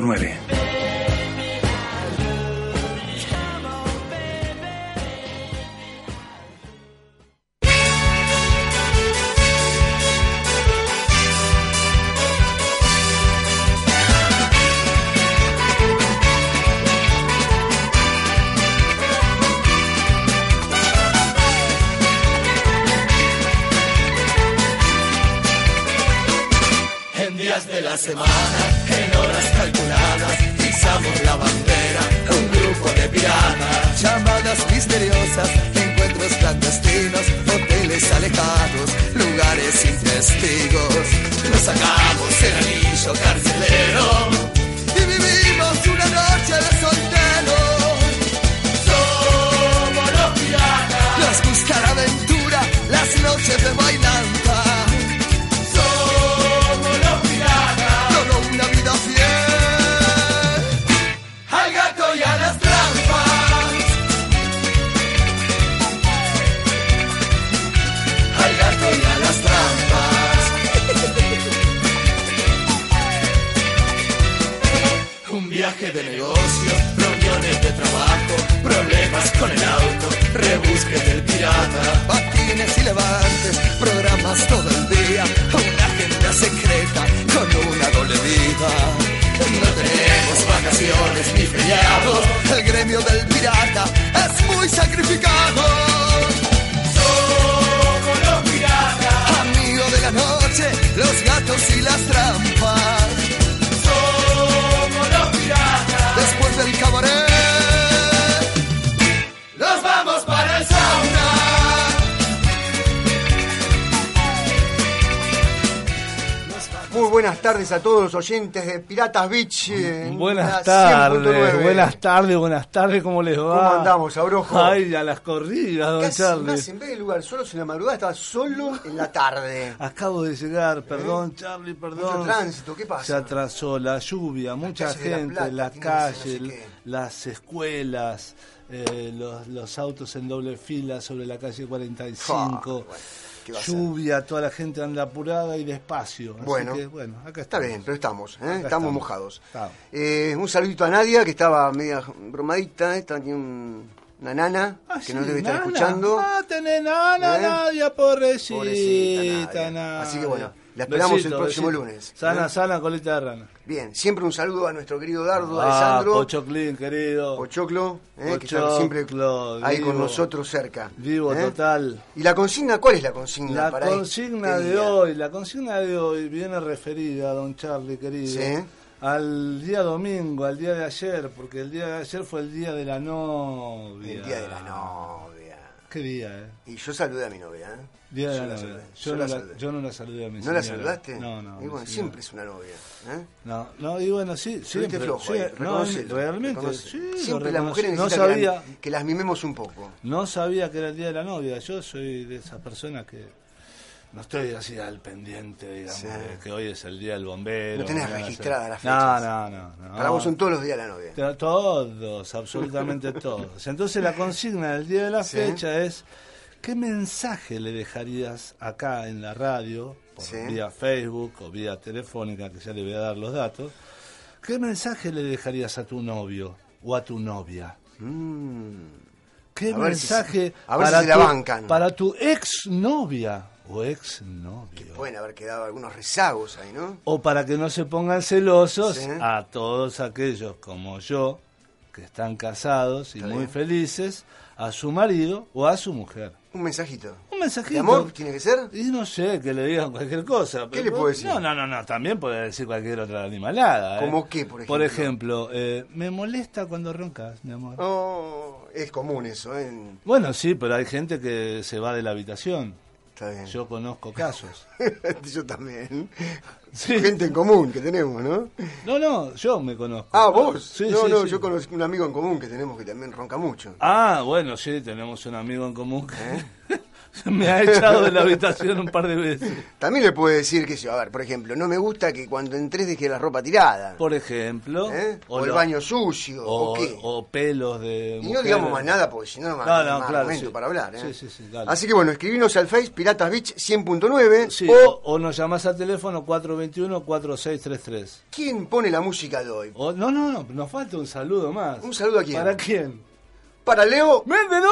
9. viaje de negocios, reuniones de trabajo, problemas con el auto, rebusque del pirata, patines y levantes, programas todo el día, una agenda secreta con una doble vida. No tenemos vacaciones ni feriados, el gremio del pirata es muy sacrificado. Somos los piratas, amigos de la noche, los gatos y las trampas. el cabaret. 100.9. a todos los oyentes de Piratas Beach. buenas tardes, buenas tardes, buenas tardes, ¿cómo les va? ¿Cómo andamos, Abrojo? Ay, a las corridas, don Charlie. Más en vez de lugar solo en la madrugada, estaba solo en la tarde. Acabo de llegar, perdón, ¿Eh? Charlie, perdón. Mucho tránsito, ¿qué pasa? Se atrasó la lluvia, mucha gente, la, calle, las escuelas. Eh, los, los, autos en doble fila sobre la calle 45 lluvia, toda la gente anda apurada y despacio. bueno, bueno, acá está bien, pero estamos, ¿eh? estamos, mojados. Eh, un saludito a Nadia, que estaba media bromadita, está aquí una nana ah, que nos debe estar escuchando. Ah, tenés nana, ¿Eh? Nadia, pobrecita, Así que bueno, la esperamos el próximo lunes. Sana, ¿eh? sana, colita de rana. Bien, siempre un saludo a nuestro querido Dardo, ah, Alessandro. Pochoclín, querido. Pochoclo, eh, que está siempre ahí con nosotros cerca. Vivo, ¿eh? total. ¿Y la consigna? ¿Cuál es la consigna la para consigna este de hoy, la consigna de hoy viene referida, don Charlie, querido. ¿Sí? Al día domingo, al día de ayer, porque el día de ayer fue el día de la novia. El día de la novia. Qué día, ¿eh? Y yo saludé a mi novia, ¿eh? Día de la novia. Yo, no la, yo, no la, saludé a mi ¿No la saludaste? No, no. Y bueno, siempre es una novia. ¿eh? No, no, y bueno, sí, siempre. flojo, sí, no, realmente, sí, Siempre las mujeres no sabía, que, las mimemos un poco. No sabía que era el día de la novia. Yo soy de esas personas que no estoy así al pendiente, digamos, que hoy es el día del bombero. No tenés registrada la fecha. No, no, no, Para vos son todos los días de la novia. Todos, absolutamente todos. Entonces la consigna del día de la fecha es ¿Qué mensaje le dejarías acá en la radio, vía Facebook o vía telefónica, que ya le voy a dar los datos? ¿Qué mensaje le dejarías a tu novio o a tu novia? Mm. ¿Qué mensaje para, tu, para tu ex novia o ex novio? pueden haber quedado algunos rezagos ahí, ¿no? O para que no se pongan celosos a todos aquellos como yo, que están casados y muy felices, a su marido o a su mujer. Un mensajito. Un mensajito. ¿De amor tiene que ser? Y no sé, que le digan cualquier cosa. ¿Qué le puedo decir? No, no, no, no, también puede decir cualquier otra animalada. ¿eh? ¿Cómo qué, por ejemplo? Por ejemplo, eh, me molesta cuando roncas, mi amor. Oh, es común eso, ¿eh? Bueno, sí, pero hay gente que se va de la habitación. Yo conozco casos. yo también. Gente en común que tenemos, ¿no? No, no, yo me conozco. Ah, vos. Sí, no, no, yo conozco un amigo en común que tenemos que también ronca mucho. Ah, bueno, sí, tenemos un amigo en común que... ¿Eh? me ha echado de la habitación un par de veces. También le puede decir que, a ver, por ejemplo, no me gusta que cuando entres deje la ropa tirada. Por ejemplo. ¿Eh? O, el baño sucio. O, o, pelos de. Y no digamos más nada porque si no, no, más momento para hablar. ¿eh? Sí, sí, sí, Así que bueno, escribinos al Face Piratas Beach 100.9 o, o, nos llamás al teléfono 421-4633. ¿Quién pone la música de hoy? no, no, no, nos falta un saludo más. ¿Un saludo a quién? ¿Para quién? Para Leo Méndez,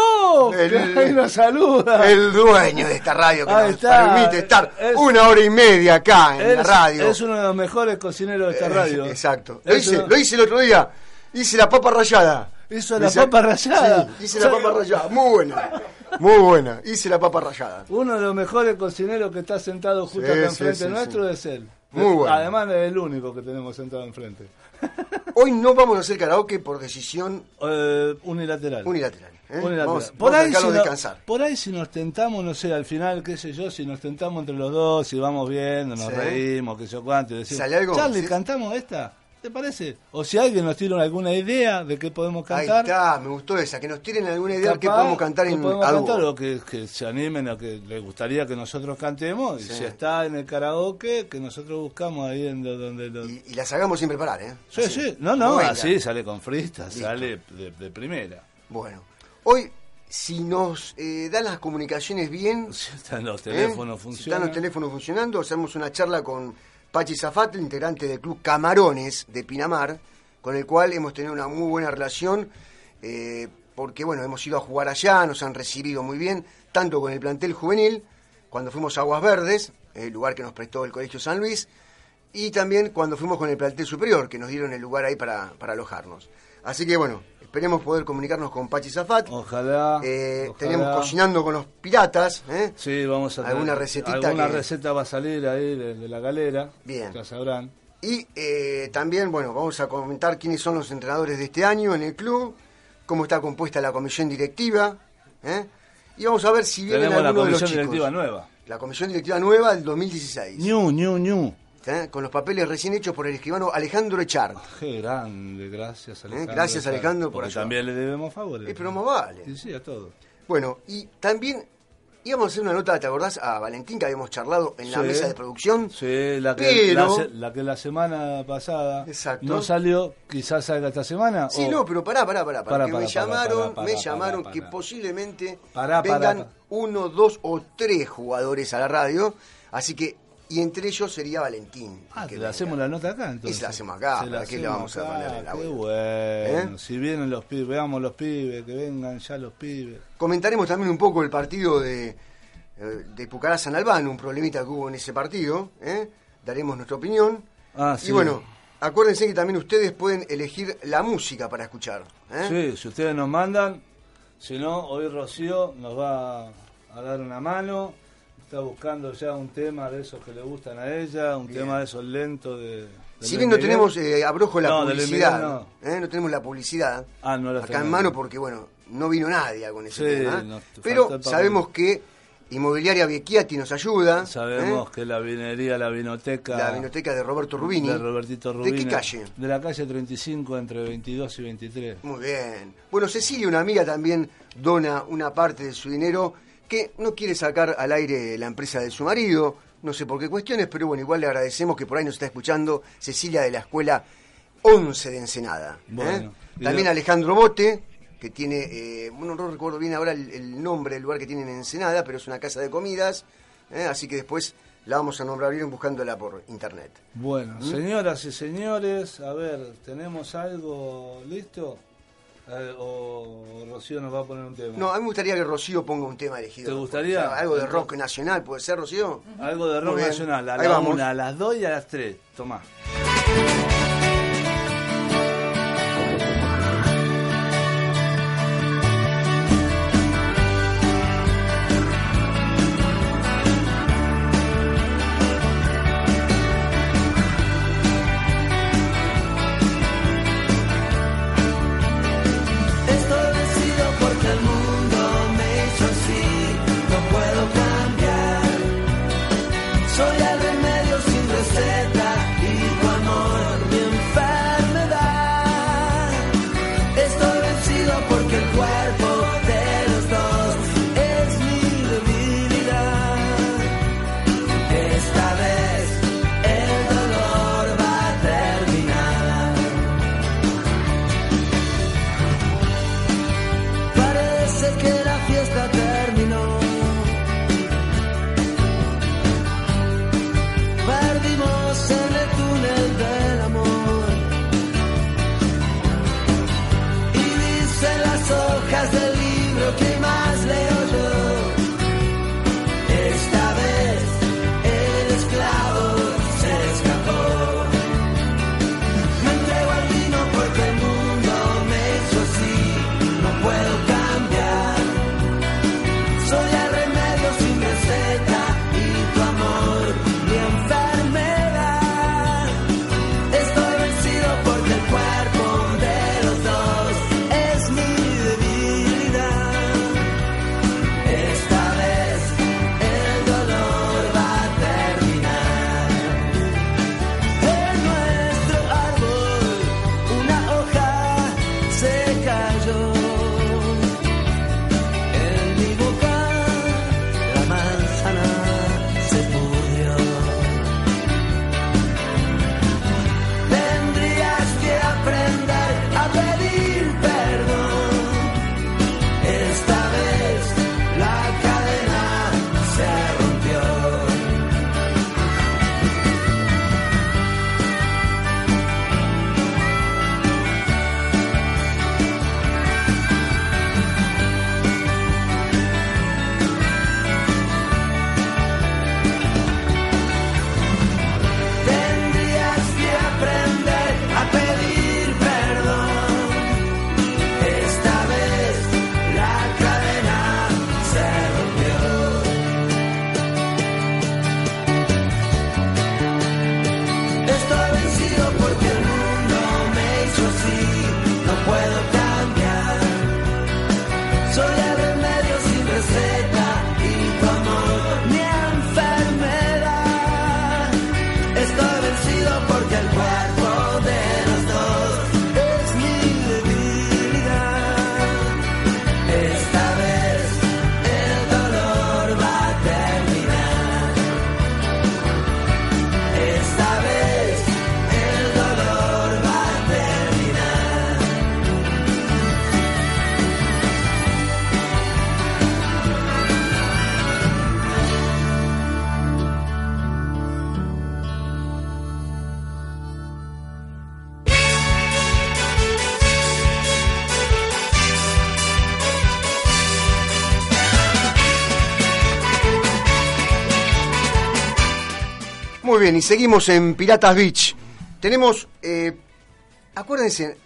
El, ahí nos saluda. El dueño de esta radio que nos permite estar una hora y media acá en la radio. Es uno de los mejores cocineros de esta radio. exacto. Lo hice, lo hice el otro día. Hice la papa rallada. Hizo la papa rallada. Sí, hice la papa rallada. Muy buena. Muy buena. Hice la papa rallada. Uno de los mejores cocineros que está sentado justo acá enfrente nuestro es él. Muy bueno. Además es el único que tenemos sentado enfrente. Hoy no vamos a hacer karaoke por decisión eh, unilateral. Unilateral. ¿eh? Vamos, por ahí si descansar. por ahí si nos tentamos, no sé, al final, qué sé yo, si nos tentamos entre los dos, si vamos viendo, nos reímos, qué sé cuánto, y decimos, Charlie, ¿cantamos esta? ¿Te parece? O si alguien nos tira alguna idea de qué podemos cantar. Ahí está, me gustó esa, que nos tiren alguna idea de qué podemos cantar en podemos algo. Cantar, o que, se animen a que les gustaría que nosotros cantemos. Y si está en el karaoke, que nosotros buscamos ahí en donde... Y, las hagamos sin preparar, ¿eh? Sí, sí. No, no, así sale con fristas, sale de, primera. Bueno, hoy si nos eh, dan las comunicaciones bien... Si están los teléfonos funcionando. ¿eh? Si están los teléfonos funcionando, hacemos una charla con Pachi Zafat, integrante del club Camarones de Pinamar, con el cual hemos tenido una muy buena relación, eh, porque bueno, hemos ido a jugar allá, nos han recibido muy bien, tanto con el plantel juvenil, cuando fuimos a Aguas Verdes, el lugar que nos prestó el Colegio San Luis, y también cuando fuimos con el plantel superior, que nos dieron el lugar ahí para, para alojarnos. Así que bueno, Esperemos poder comunicarnos con Pachi Zafat. Ojalá, eh, Tenemos cocinando con los piratas. ¿eh? Sí, vamos a Alguna recetita. Alguna receta va a salir ahí de, la galera. Bien. Ya sabrán. Y eh, también, bueno, vamos a comentar quiénes son los entrenadores de este año en el club, cómo está compuesta la comisión directiva. ¿eh? Y vamos a ver si viene la comisión directiva nueva. La comisión directiva nueva del 2016. Ñu, ñu, ñu. ¿Eh? con los papeles recién hechos por el escribano Alejandro Echard. Qué grande, gracias ¿Eh? Alejandro. Gracias Alejandro por eso. también le debemos favores. Es pero más vale. Sí, sí, a todos. Bueno, y también íbamos a hacer una nota, ¿te acordás? A Valentín, que habíamos charlado en la mesa de producción. Sí, la que, la, que la semana pasada no salió, quizás salga esta semana. Sí, no, pero pará, pará, pará. pará, me llamaron, me llamaron que posiblemente vengan uno, dos o tres jugadores a la radio. Así que y entre ellos sería Valentín. Ah, que le hacemos la nota acá entonces. Y la hacemos acá, ¿para qué le vamos a poner la Qué bueno. ¿Eh? Si vienen los pibes, veamos los pibes, que vengan ya los pibes. Comentaremos también un poco el partido de, eh, de Pucará San Albano, un problemita que hubo en ese partido. ¿eh? Daremos nuestra opinión. Ah, sí. Y bueno, acuérdense que también ustedes pueden elegir la música para escuchar. Sí, si ustedes nos mandan, si no, hoy Rocío nos va a dar una mano está buscando ya un tema de esos que le gustan a ella, un tema de esos lentos de... si bien no tenemos eh, abrojo la publicidad, no. ¿eh? no. tenemos la publicidad ah, acá en mano porque bueno, no vino nadie con ese tema, pero sabemos que Inmobiliaria Vecchiati nos ayuda. Sabemos ¿eh? que la vinería, la vinoteca. La vinoteca de Roberto Rubini. De Robertito Rubini. ¿De qué calle? De la calle 35 entre 22 y 23. Muy bien. Bueno, Cecilia, una amiga, también dona una parte de su dinero que no quiere sacar al aire la empresa de su marido, no sé por qué cuestiones, pero bueno, igual le agradecemos que por ahí nos está escuchando Cecilia de la Escuela 11 de Ensenada. ¿eh? También Alejandro Bote, que tiene, eh, bueno, no recuerdo bien ahora el, nombre del lugar que tiene en Ensenada, pero es una casa de comidas, ¿eh? así que después la vamos a nombrar bien buscándola por internet. Bueno, ¿Mm? señoras y señores, a ver, ¿tenemos algo listo? Eh, o Rocío nos va a poner un tema. No, a mí me gustaría que Rocío ponga un tema elegido. ¿Te gustaría? algo de rock nacional, ¿puede ser, Rocío? Algo de rock nacional, a la una, a las dos y a las tres. Tomá. Bien, y seguimos en Piratas Beach. Tenemos, eh, acuérdense,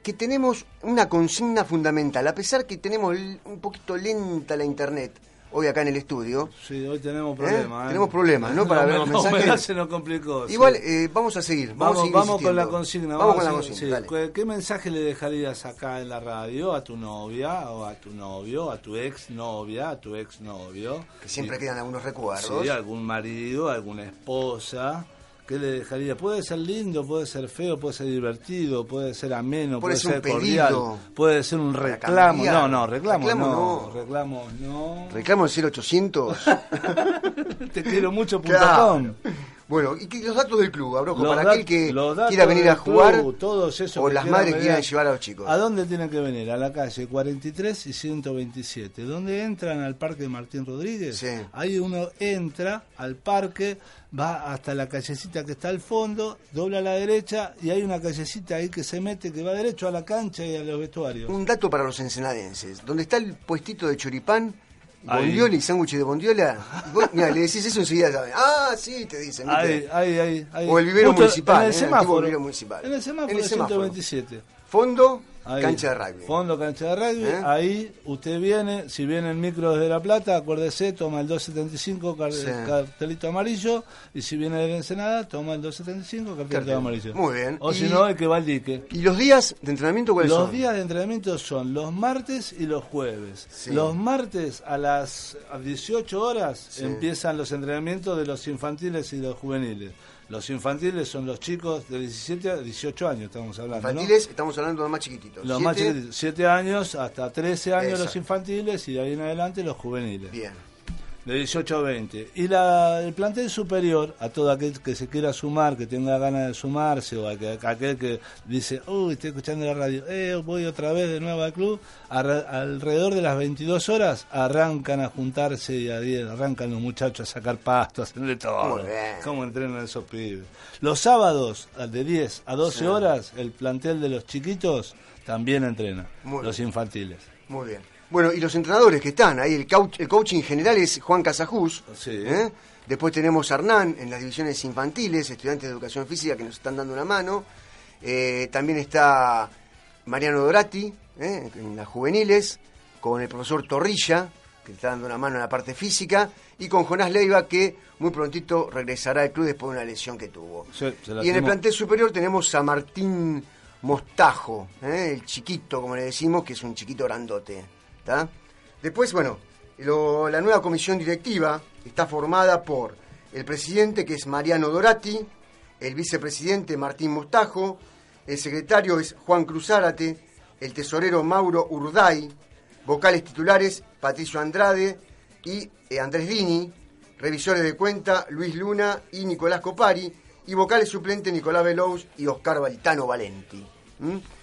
que tenemos una consigna fundamental, a pesar que tenemos un poquito lenta la internet hoy acá en el estudio. Sí, hoy tenemos problemas. ¿Eh? Tenemos problemas, ¿no? Para ver los mensajes. se nos complicó. Igual, eh, vamos a seguir. Vamos, vamos, con la consigna. Vamos, con la consigna. ¿Qué mensaje le dejarías acá en la radio a tu novia o a tu novio, a tu ex novia, a tu ex novio? Que siempre quedan algunos recuerdos. Sí, algún marido, alguna esposa. ¿Qué le dejaría? Puede ser lindo, puede ser feo, puede ser divertido, puede ser ameno, puede, ser cordial, puede ser un reclamo. No, no, reclamo, reclamo no, Reclamo no. Reclamo el 0800. Te quiero mucho, punto bueno, y los datos del club, Abrojo, para aquel que quiera venir a jugar todos esos o las madres que quieran llevar a los chicos. ¿A dónde tienen que venir? A la calle 43 y 127. ¿Dónde entran al parque Martín Rodríguez? Sí. Ahí uno entra al parque, va hasta la callecita que está al fondo, dobla a la derecha y hay una callecita ahí que se mete, que va derecho a la cancha y a los vestuarios. Un dato para los ensenadenses. Donde está el puestito de choripán, Bondiola y sándwich de bondiola. mira, le decís eso enseguida saben. Ah, sí, te dicen. Ahí, ahí, ahí, O el vivero municipal. En el, semáforo, en el semáforo. En el semáforo. 127. Fondo, cancha de rugby. Fondo, cancha de rugby. ¿Eh? Ahí usted viene, si viene el micro desde La Plata, acuérdese, toma el 275 cartelito amarillo. Y si viene de Ensenada, toma el 275 cartelito amarillo. Muy bien. O si no, el que va al dique. ¿Y los días de entrenamiento cuáles los son? Los días de entrenamiento son los martes y los jueves. Los martes a las 18 horas empiezan los entrenamientos de los infantiles y los juveniles. Los infantiles son los chicos de 17 a 18 años, estamos hablando. Infantiles, estamos hablando de los más chiquititos. Los más chiquititos, 7 años hasta 13 años los infantiles y de ahí en adelante los juveniles. Bien de 18 a 20. Y la, el plantel superior, a todo aquel que se quiera sumar, que tenga ganas de sumarse, o a, aquel que dice, uy, estoy escuchando la radio, eh, voy otra vez de nuevo al club, alrededor de las 22 horas arrancan a juntarse y a, arrancan los muchachos a sacar pasto, a hacerle todo. ¿Cómo entrenan esos pibes? Los sábados, de 10 a 12 horas, el plantel de los chiquitos también entrena, los infantiles. Muy bien. Bueno, y los entrenadores que están ahí, el, coach, el coaching general es Juan Casajús. ¿eh? Después tenemos a Hernán en las divisiones infantiles, estudiantes de educación física que nos están dando una mano. Eh, también está Mariano Dorati ¿eh? en las juveniles, con el profesor Torrilla, que está dando una mano en la parte física, y con Jonás Leiva, que muy prontito regresará al club después de una lesión que tuvo. y en el plantel superior tenemos a Martín Mostajo, el chiquito, como le decimos, que es un chiquito grandote. Después, bueno, la nueva comisión directiva está formada por el presidente, que es Mariano Dorati, el vicepresidente Martín Mostajo, el secretario es Juan Cruzárate, el tesorero Mauro Urday, vocales titulares Patricio Andrade y eh, Andrés Dini, revisores de cuenta Luis Luna y Nicolás Copari, y vocales suplentes Nicolás Velous y Oscar Baltano Valenti.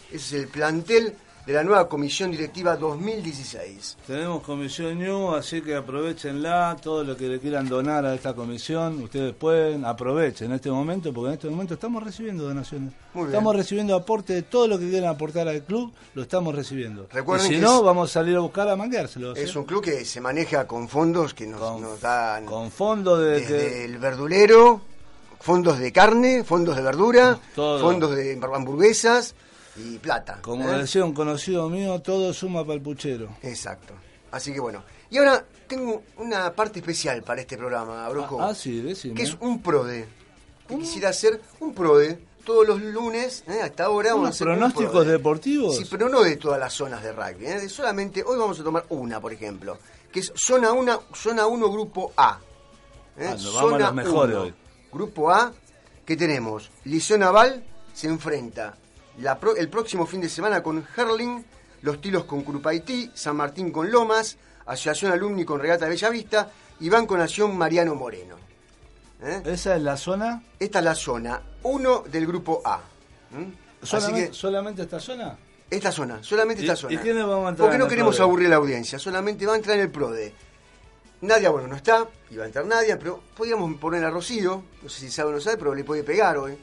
Ese es el plantel de la nueva Comisión Directiva 2016. Tenemos Comisión New, así que aprovechenla, todo lo que le quieran donar a esta comisión, ustedes pueden, aprovechen en este momento, porque en este momento estamos recibiendo donaciones. estamos recibiendo aporte de todo lo que quieran aportar al club, lo estamos recibiendo. Recuerden y si no, vamos a salir a buscar a mangueárselo. Es un club que se maneja con fondos que nos, dan... Con fondos de... Desde el verdulero, fondos de carne, fondos de verdura, fondos de hamburguesas y plata. Como ¿eh? decía un conocido mío, todo suma para el puchero. Exacto. Así que bueno. Y ahora tengo una parte especial para este programa, Brojo. Ah, ah sí, decime. Que es un PRODE. quisiera hacer un PRODE todos los lunes, ¿eh? hasta ahora vamos a hacer pronósticos deportivos? Sí, pero no de todas las zonas de rugby. ¿eh? solamente, hoy vamos a tomar una, por ejemplo, que es zona 1, zona 1 grupo A. ¿eh? Ah, zona vamos a hoy. Grupo A, que tenemos Liceo Naval se enfrenta el próximo fin de semana con Herling, Los Tilos con Curupaití, San Martín con Lomas, Asociación Alumni con Regata Bellavista y Banco Nación Mariano Moreno. ¿Eh? ¿Esa es la zona? Esta es la zona 1 del grupo A. ¿Solamente, ¿Solamente esta zona? Esta zona, solamente esta zona. ¿Y quiénes vamos a entrar Porque no queremos aburrir a la audiencia, solamente va a entrar en el PRODE. Nadia, bueno, no está, iba a entrar Nadia, pero podríamos poner a Rocío, no sé si sabe o no sabe, pero le puede pegar hoy.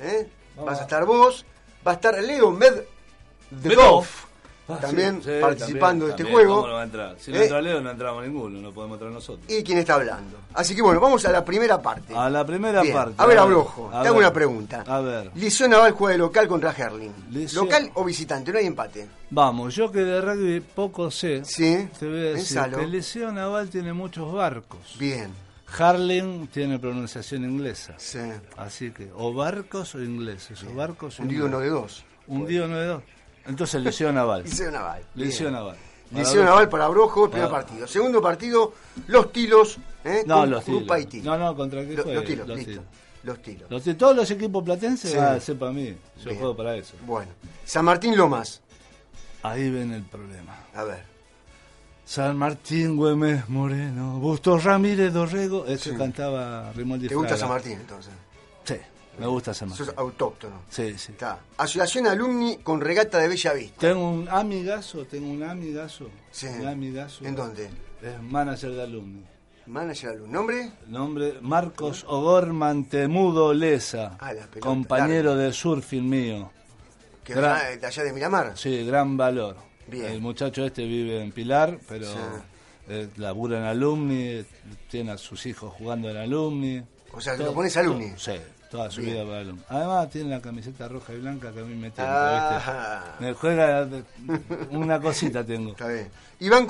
¿eh? Vas a estar vos, va a estar Leo Medvedov, Ah, también participando de este juego. ¿cómo no va a entrar? Si no eh, entra Leo, no entramos ninguno, no podemos entrar nosotros. ¿Y quién está hablando? Así que bueno, vamos a la primera parte. A la primera parte. A ver, Abrojo, te hago una pregunta. A ver. Liceo Naval juega de local contra Herling. ¿Local o visitante? No hay empate. Vamos, yo que de rugby poco sé, sí, te voy a decir que Naval tiene muchos barcos. Bien. Harling tiene pronunciación inglesa. Sí. Así que, o barcos o ingleses, o barcos o Un día uno de dos. Un día uno de dos. Entonces, Liceo Naval. Liceo Naval. Liceo Naval. Liceo Naval para Brojo, primer partido. Segundo partido, Los Tilos. ¿eh? No, los Tilos. No, no, ¿contra qué Los, tilos, los listo. Los Tilos. todos los equipos platenses van a ser para mí. Yo juego para eso. Bueno. San Martín Lomas. Ahí ven el problema. A ver. San Martín Güemes Moreno, Busto Ramírez Dorrego. Ese cantaba Rimoldi ¿Te gusta San Martín entonces? Sí. Me gusta San Martín. Sos autóctono. Sí, sí. Está. Asociación Alumni con regata de Bella Vista. Tengo un amigazo, tengo un amigazo. Sí. Un amigazo. ¿En dónde? Es manager de alumni. Manager de alumni. ¿Nombre? Nombre Marcos Ogorman Temudo Lesa. Ah, la pelota, compañero de surfing mío. ¿Que de allá de Miramar? Sí, gran valor. Bien. El muchacho este vive en Pilar, pero eh, labura en alumni, tiene a sus hijos jugando en alumni. O sea, ¿lo pones alumni? sí, Toda su vida para Además tiene la camiseta roja y blanca que a mí me tiene. Ah. Me juega una cosita tengo. Está bien.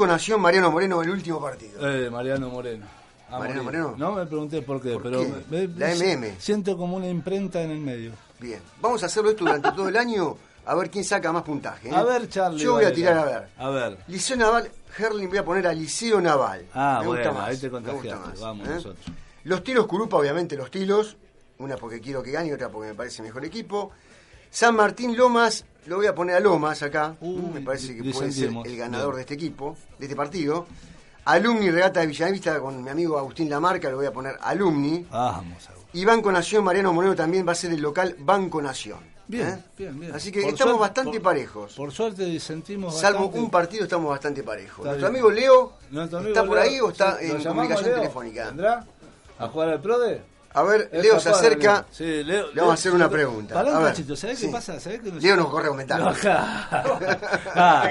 Nación Mariano Moreno el último partido. Eh, Mariano Moreno. Mariano Moreno. No me pregunté por qué, pero la MM. Siento como una imprenta en el medio. Bien. Vamos a hacerlo esto durante todo el año a ver quién saca más puntaje. ¿eh? A ver, Charlie. Yo voy a tirar a ver. A ver. Liceo Naval, Herling voy a poner a Liceo Naval. Ah, me bueno, gusta más. ahí te contagiaste. Vamos ¿eh? nosotros. Los tiros Curupa, obviamente los tiros una porque quiero que gane y otra porque me parece mejor equipo. San Martín Lomas, lo voy a poner a Lomas acá, me parece que puede ser el ganador de este equipo, de este partido. Alumni Regata de Villavista con mi amigo Agustín Lamarca, lo voy a poner Alumni. Vamos, y Banco Nación, Mariano Moreno también va a ser el local Banco Nación. Bien, ¿eh? bien, bien. Así que estamos bastante parejos. Por suerte disentimos Salvo un partido estamos bastante parejos. Nuestro amigo Leo, ¿está por ahí o está en comunicación telefónica? ¿Vendrá a jugar al PRODE? A ver, Leo se acerca. Sí, Leo, le vamos a hacer una pregunta. Pará un cachito, ¿sabés qué pasa? ¿Sabés que nos Leo nos corre comentarios. ah,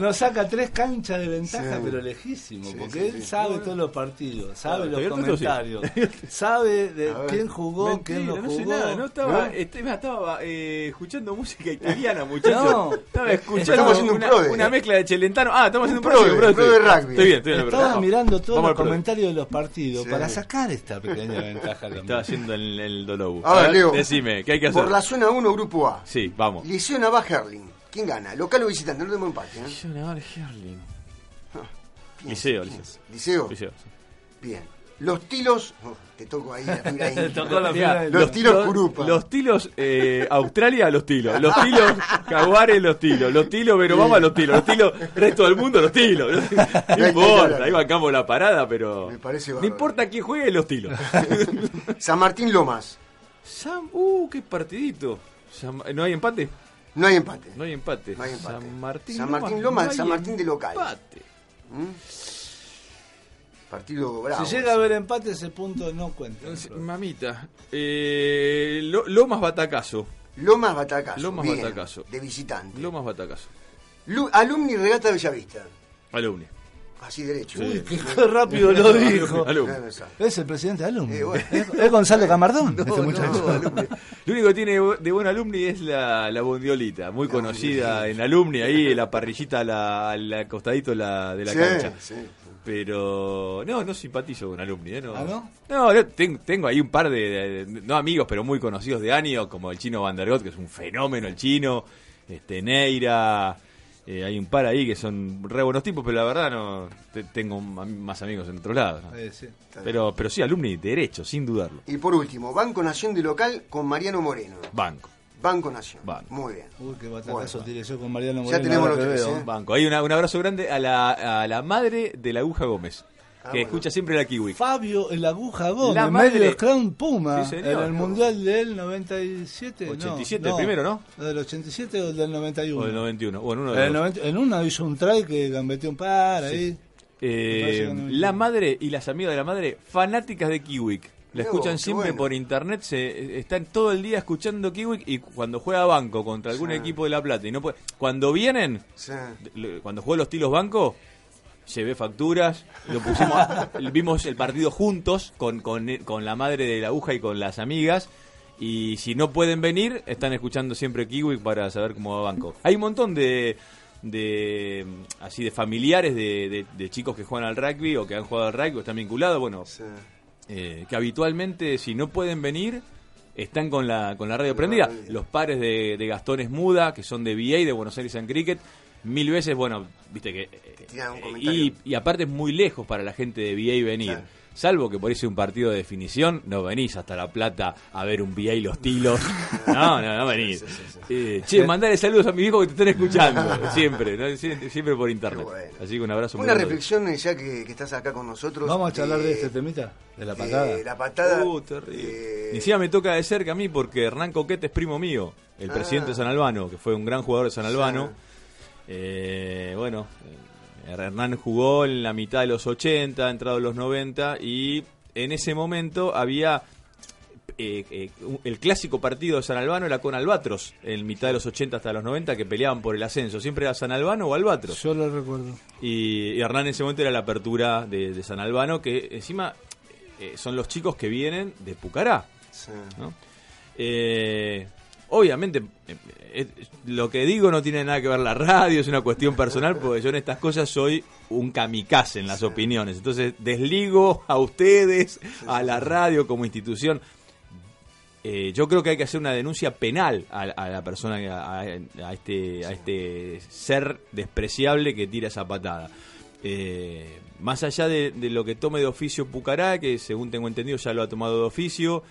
nos saca tres canchas de ventaja, pero lejísimo, porque él sabe todos los partidos, sabe los comentarios, sabe de quién jugó, quién no, jugó. No sé nada, no estaba, este, estaba eh, escuchando música italiana, muchachos. estaba escuchando una, una, mezcla de Chelentano. Ah, estamos haciendo un pro, pro, de rugby. Estoy bien, estoy bien. Estaba mirando todos los comentarios de los partidos para sacar esta pequeña ventaja. Estaba haciendo el, el Dolobu. A ver, Leo. Decime, ¿qué hay que hacer? Por la zona 1, grupo A. Sí, vamos. Liceo Naval Herling. ¿Quién gana? ¿Local o visitante? No tenemos empate. ¿eh? Liceo Naval Herling. Liceo, liceo. Liceo. Liceo. Bien. Los tilos. Oh, te toco ahí la fibra la Los tilos Curupa. Los tilos eh, Australia, los tilos. Los tilos Jaguares, los tilos. Los tilos Verobama, los tilos. Los tilos resto del mundo, los tilos. No importa, ahí bancamos la parada, pero. Me parece No importa quién juegue, los tilos. San Martín Lomas. San, uh, qué partidito. ¿No hay empate? No hay empate. No hay empate. No hay empate. San Martín, San Martín Lomas, San Martín de local. Empate. ¿Mm? Partido bravo. Si llega a haber empate, ese punto no cuenta. Mamita. Eh, Lomas Batacazo. Lomas Batacazo. Lomas Bien, Batacazo. De visitante. Lomas Batacazo. Lu alumni Regata Bellavista. Alumni. Así derecho. Uy, qué rápido lo dijo. Es el presidente de alumni. Eh, ¿Es, Gonzalo Camardón. No, este muchacho. Lo único que tiene de buen alumni es la, la bondiolita, muy conocida en alumni, ahí la parrillita al la, costadito la, de la cancha. Sí. Pero no, no simpatizo con alumni. ¿eh? No, ¿Ah, no? No, tengo, tengo, ahí un par de, no amigos, pero muy conocidos de años, como el chino Van der Gott, que es un fenómeno el chino, este Neira, eh, hay un par ahí que son re buenos tipos, pero la verdad no tengo más amigos en otros lados. Pero, pero sí, alumni derecho, sin dudarlo. Y por último, Banco Nación de Local con Mariano Moreno. Banco. Banco Nación. Muy bien. Uy, qué batacazo tiré yo con Mariano Moreno. Ya tenemos los tres, ¿eh? Banco. Hay un abrazo grande a la, a la madre de la aguja Gómez. Ah, que escucha siempre la Kiwi. Fabio, el aguja Gómez, la medio de Crown Puma, en el Mundial del 97. 87, el primero, ¿no? ¿Del 87 o del 91? O del 91, o en uno de en, 90, en uno hizo un try que gambeteó un par ahí. Eh, la madre y las amigas de la madre, fanáticas de Kiwi. La escuchan siempre por internet, se están todo el día escuchando Kiwi y cuando juega banco contra algún equipo de La Plata y no puede, cuando vienen, cuando juega los tilos banco, llevé facturas, lo pusimos, vimos el partido juntos con, con, la madre de la aguja y con las amigas. Y si no pueden venir, están escuchando siempre Kiwi para saber cómo va Banco. Hay un montón de, de así de familiares de, de, chicos que juegan al rugby o que han jugado al rugby o están vinculados. Bueno, eh, que habitualmente si no pueden venir están con la con la radio prendida. Los pares de, de Gastón Esmuda, que son de VA, de Buenos Aires en Cricket, mil veces, bueno, viste que... y, y, aparte es muy lejos para la gente de VA venir. Salvo que por eso un partido de definición, no venís hasta La Plata a ver un VA y los tilos. No, no, no venís. Eh, che, mandale saludos a mi hijo que te están escuchando. Siempre, siempre por internet. Así que un abrazo. Una reflexión ya que, estás acá con nosotros. Vamos a charlar de este temita, de la patada. la patada. Uh, terrible. Ni siquiera me toca de cerca a mí porque Hernán Coquete es primo mío, el presidente de ah. San Albano, que fue un gran jugador de San Albano. Eh, bueno, eh, Hernán jugó en la mitad de los 80, entrado en los 90 y en ese momento había eh, el clásico partido de San Albano era con Albatros, en mitad de los 80 hasta los 90, que peleaban por el ascenso. Siempre era San Albano o Albatros. Yo lo recuerdo. Y, Hernán en ese momento era la apertura de, San Albano, que encima son los chicos que vienen de Pucará. Sí. Obviamente, eh, eh, lo que digo no tiene nada que ver la radio, es una cuestión personal, porque yo en estas cosas soy un kamikaze en las opiniones. Entonces, desligo a ustedes, a la radio como institución. Eh, yo creo que hay que hacer una denuncia penal a, la persona, a, este, a este ser despreciable que tira esa patada. más allá de, de, lo que tome de oficio Pucará, que según tengo entendido ya lo ha tomado de oficio,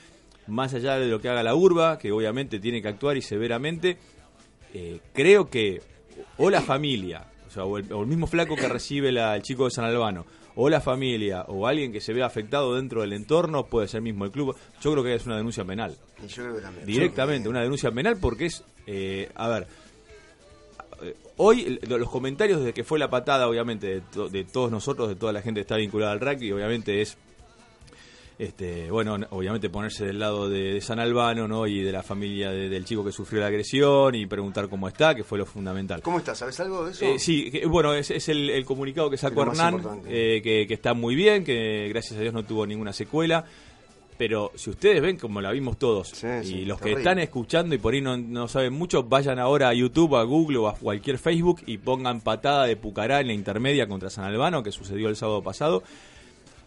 más allá de lo que haga la urba, que obviamente tiene que actuar y severamente, eh, creo que o la familia, o, sea, o, el, mismo flaco que recibe el chico de San Albano, o la familia, o alguien que se vea afectado dentro del entorno, puede ser mismo el club, yo creo que es una denuncia penal. Directamente, una denuncia penal porque es, eh, a ver, hoy los comentarios desde que fue la patada, obviamente, de, de, todos nosotros, de toda la gente que está vinculada al rugby, obviamente es este, bueno, obviamente ponerse del lado de, San Albano, ¿no? Y de la familia del chico que sufrió la agresión y preguntar cómo está, que fue lo fundamental. ¿Cómo está? ¿Sabes algo de eso? Eh, sí, bueno, es, el, comunicado que sacó Hernán, eh, que, está muy bien, que gracias a Dios no tuvo ninguna secuela. Pero si ustedes ven, como la vimos todos, y los que están escuchando y por ahí no, no, saben mucho, vayan ahora a YouTube, a Google o a cualquier Facebook y pongan patada de Pucará en la intermedia contra San Albano, que sucedió el sábado pasado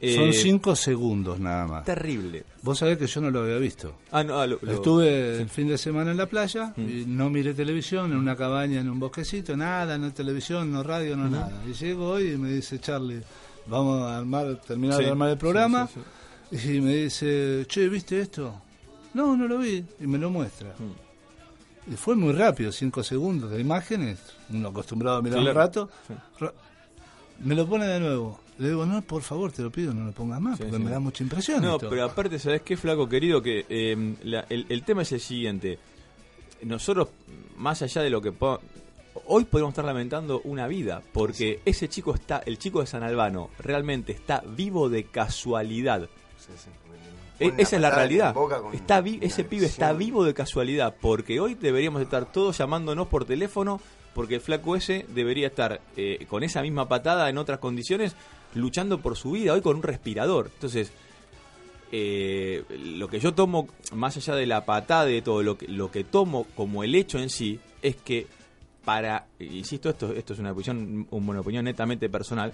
son eh, cinco segundos nada más. Terrible. Vos sabés que yo no lo había visto. Ah, no, ah, Estuve el fin de semana en la playa, mm. y no miré televisión, en una cabaña, en un bosquecito, nada, no televisión, no radio, no nada. Y llego hoy y me dice Charlie, vamos a armar, terminar de armar el programa. y me dice, che, ¿viste esto? No, no lo vi. Y me lo muestra. Mm. Y fue muy rápido, cinco segundos de imágenes, uno acostumbrado a mirar un rato. Me lo pone de nuevo le digo, no, por favor, te lo pido, no lo pongas más, porque me da mucha impresión. No, pero aparte, ¿sabes qué, flaco querido? Que em, el, tema es el siguiente. Nosotros, más allá de lo que... Hoy podemos estar lamentando una vida, porque ese chico está, el chico de San Albano, realmente está vivo de casualidad. E, esa es la realidad. Está ese pibe está vivo de casualidad, porque hoy deberíamos estar todos llamándonos por teléfono, porque el flaco ese debería estar eh, con esa misma patada en otras condiciones luchando por su vida hoy con un respirador. Entonces, eh, lo que yo tomo, más allá de la patada de todo, lo que, lo que tomo como el hecho en sí, es que para, insisto, esto, esto es una opinión, una opinión netamente personal,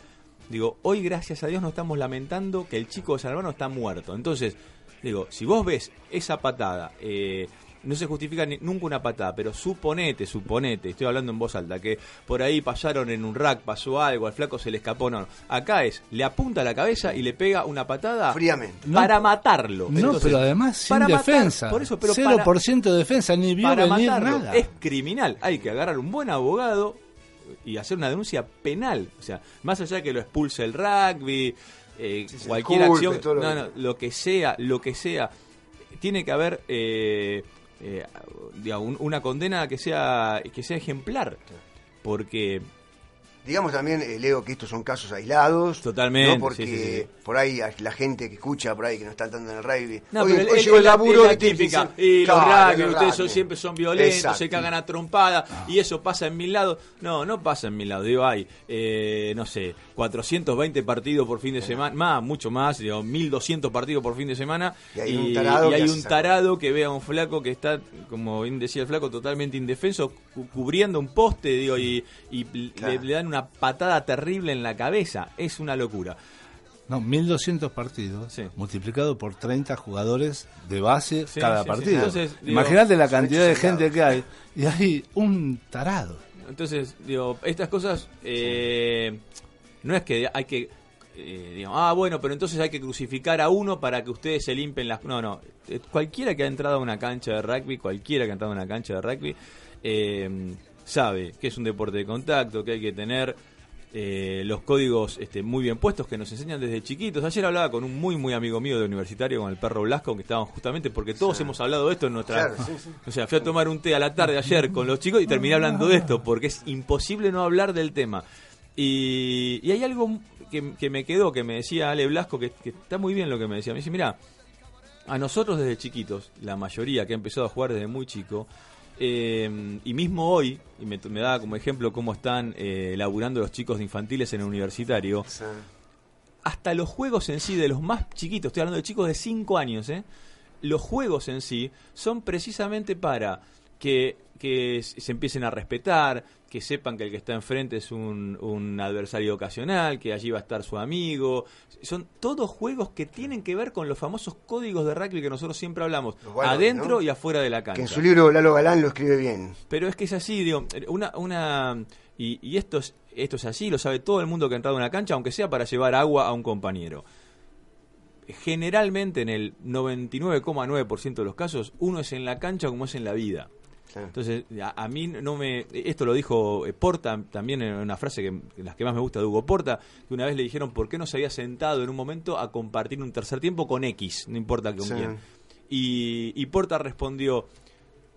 digo, hoy gracias a Dios no estamos lamentando que el chico de Salvano está muerto. Entonces, digo, si vos ves esa patada, eh, no se justifica nunca una patada, pero suponete, suponete, estoy hablando en voz alta, que por ahí pasaron en un rack, pasó algo, al flaco se le escapó, no, Acá es, le apunta la cabeza y le pega una patada fríamente para matarlo. No, pero además sin defensa. por eso, pero 0% de defensa, ni vio para nada. Es criminal, hay que agarrar un buen abogado y hacer una denuncia penal, o sea, más allá de que lo expulse el rugby, eh, cualquier acción, no, no, lo que sea, lo que sea, tiene que haber eh, eh, una condena que sea que sea ejemplar. Porque Digamos también, eh, Leo, que estos son casos aislados. Totalmente. ¿no? Porque por ahí la gente que escucha, por ahí que no está tanto en el rugby. No, hoy, pero llegó el, laburo y típica. y los rugby, ustedes siempre son violentos, se cagan a trompada. Y eso pasa en mil lados. No, no pasa en mil lados. Digo, hay, eh, no sé, 420 partidos por fin de semana. Más, mucho más. Digo, 1200 partidos por fin de semana. Y hay un tarado, y hay un tarado que ve a un flaco que está, como bien decía el flaco, totalmente indefenso, cubriendo un poste, digo, y, le dan una patada terrible en la cabeza. Es una locura. No, 1200 partidos multiplicado por 30 jugadores de base cada partido. Imagínate la cantidad de gente que hay y hay un tarado. Entonces, digo, estas cosas eh, no es que hay que eh, ah, bueno, pero entonces hay que crucificar a uno para que ustedes se limpen las... No, no, eh, cualquiera que ha entrado a una cancha de rugby, cualquiera que ha entrado a una cancha de rugby, eh, sabe que es un deporte de contacto, que hay que tener eh, los códigos este, muy bien puestos que nos enseñan desde chiquitos. Ayer hablaba con un muy, muy amigo mío de universitario, con el perro Blasco, que estábamos justamente, porque todos hemos hablado de esto en nuestra... O sea, fui a tomar un té a la tarde ayer con los chicos y terminé hablando de esto, porque es imposible no hablar del tema. Y, hay algo que, me quedó, que me decía Ale Blasco, que, que está muy bien lo que me decía. Me dice, mira, a nosotros desde chiquitos, la mayoría que ha empezado a jugar desde muy chico, eh, y mismo hoy, y me, me, da como ejemplo cómo están eh, laburando los chicos de infantiles en el universitario, hasta los juegos en sí, de los más chiquitos, estoy hablando de chicos de 5 años, ¿eh? los juegos en sí son precisamente para que, que se empiecen a respetar, que sepan que el que está enfrente es un, un, adversario ocasional, que allí va a estar su amigo. Son todos juegos que tienen que ver con los famosos códigos de rugby que nosotros siempre hablamos, adentro y afuera de la cancha. Que en su libro Lalo Galán lo escribe bien. Pero es que es así, digo, una, una y, y esto, es, esto es así, lo sabe todo el mundo que ha entrado a una cancha, aunque sea para llevar agua a un compañero generalmente en el 99,9% de los casos, uno es en la cancha como es en la vida. Entonces, a, mí no me. Esto lo dijo eh, Porta también en una frase que las que más me gusta de Hugo Porta, que una vez le dijeron por qué no se había sentado en un momento a compartir un tercer tiempo con X, no importa con quién. Y, y Porta respondió: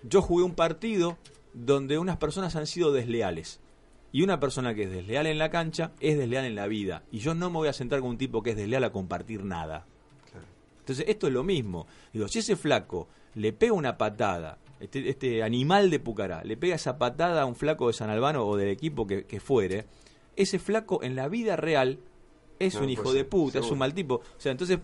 Yo jugué un partido donde unas personas han sido desleales. Y una persona que es desleal en la cancha es desleal en la vida. Y yo no me voy a sentar con un tipo que es desleal a compartir nada. Entonces, esto es lo mismo. Digo, si ese flaco le pega una patada este, este, animal de Pucará, le pega esa patada a un flaco de San Albano o del equipo que, fuere, ese flaco en la vida real es un hijo de puta, es un mal tipo. O sea, entonces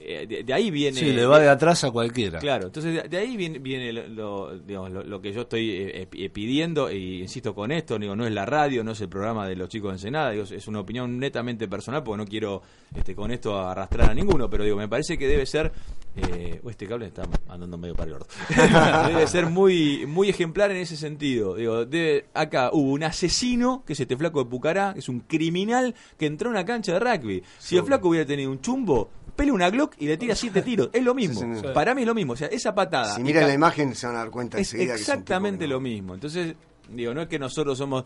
eh, de, ahí viene... Sí, le va de atrás a cualquiera. Claro, entonces de, ahí viene, viene lo, lo, que yo estoy eh, eh, pidiendo, y insisto con esto, digo, no es la radio, no es el programa de los chicos de Ensenada, digo, es una opinión netamente personal, porque no quiero este, con esto arrastrar a ninguno, pero digo, me parece que debe ser... Eh, este cable está andando medio para el gordo. debe ser muy muy ejemplar en ese sentido. Digo, debe, acá hubo un asesino, que es este flaco de Pucará, que es un criminal que entró a una cancha de rugby. Si el flaco hubiera tenido un chumbo, pele una Glock y le tira siete tiros. Es lo mismo. Para mí es lo mismo. O sea, esa patada. Si miran la imagen se van a dar cuenta es exactamente lo mismo. Entonces, digo, no es que nosotros somos.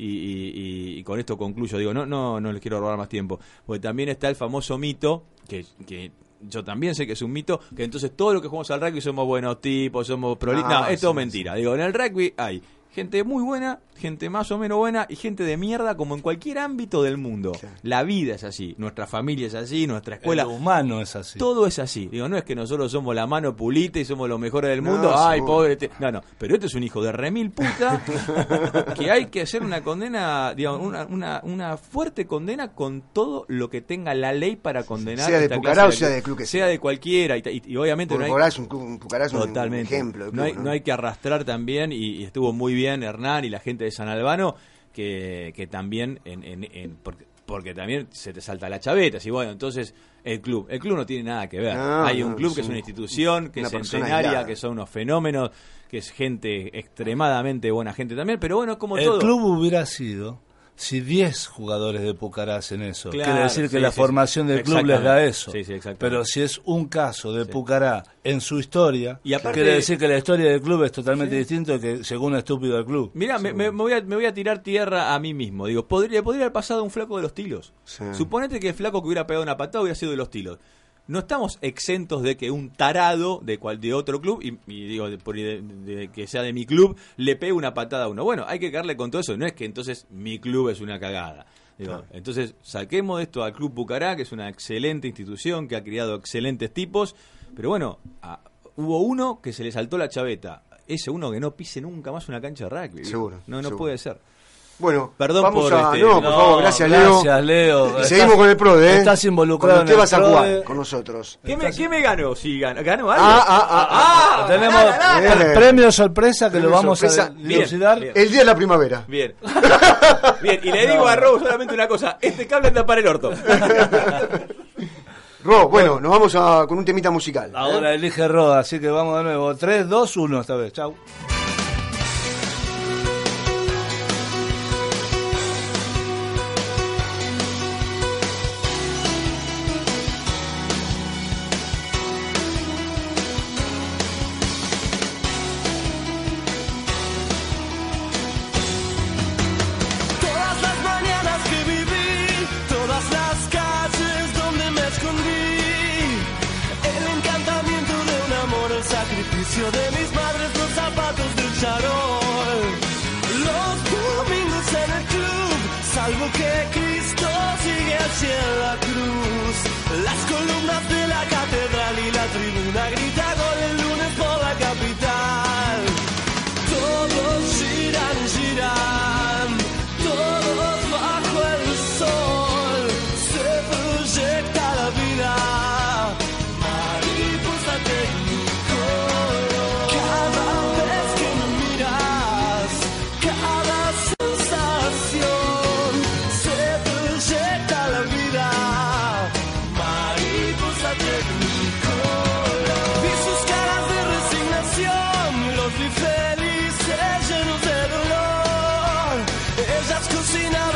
Y, con esto concluyo, digo, no, no, no les quiero robar más tiempo. Porque también está el famoso mito, que, que yo también sé que es un mito, que entonces todo lo que jugamos al rugby somos buenos tipos, somos pro No, es todo mentira. Digo, en el rugby hay gente muy buena, gente más o menos buena y gente de mierda como en cualquier ámbito del mundo. La vida es así, nuestra familia es así, nuestra escuela. El humano es así. Todo es así. Digo, no es que nosotros somos la mano pulita y somos los mejores del mundo. Ay, pobre. No, no. Pero este es un hijo de remil puta que hay que hacer una condena, digamos, una, una, una, fuerte condena con todo lo que tenga la ley para condenar. Sea de Pucará o sea de club que sea. de cualquiera. Y, obviamente no hay. Es un, Pucará es un ejemplo. no, hay, ¿no? hay que arrastrar también, y estuvo muy bien Hernán y la gente de San Albano que, que también, en, en, porque, también se te salta la chaveta. Y bueno, entonces el club, el club no tiene nada que ver. Hay un club que es una institución, que es centenaria, que son unos fenómenos, que es gente extremadamente buena gente también, pero bueno, como todo. El club hubiera sido si 10 jugadores de Pucará hacen eso, quiere decir que la formación del club les da eso. Pero si es un caso de Pucará en su historia, quiere decir que la historia del club es totalmente distinta que según estúpido del club. Mira, me, voy a, tirar tierra a mí mismo. Digo, podría, podría haber pasado un flaco de los tilos. Suponete que el flaco que hubiera pegado una patada hubiera sido de los tilos. No estamos exentos de que un tarado de cual de otro club, y, digo, de, que sea de mi club, le pegue una patada a uno. Bueno, hay que caerle con todo eso. No es que entonces mi club es una cagada. Entonces, saquemos esto al Club Bucará, que es una excelente institución, que ha criado excelentes tipos, pero bueno, hubo uno que se le saltó la chaveta. Ese uno que no pise nunca más una cancha de rugby. Seguro. No, no puede ser. Bueno, Perdón vamos por a. este- No, por favor, gracias, Leo. Gracias, Leo. Y seguimos con el PRODE. ¿eh? Estás involucrado Cuando en usted el vas a jugar con nosotros. ¿Qué me, qué me ganó? Si ganó, ¿ganó algo? Ah, ah, ah, ah. Tenemos Bien. el premio sorpresa que Premio lo vamos sorpresa. a dilucidar. Bien, El día de la primavera. Bien. Bien, y le digo a Rob solamente una cosa. Este cable anda para el orto. Ro, bueno, nos vamos a, con un temita musical. ¿eh? Ahora elige Roda, así que vamos de nuevo. 3, 2, 1 esta vez. Chau. that's cause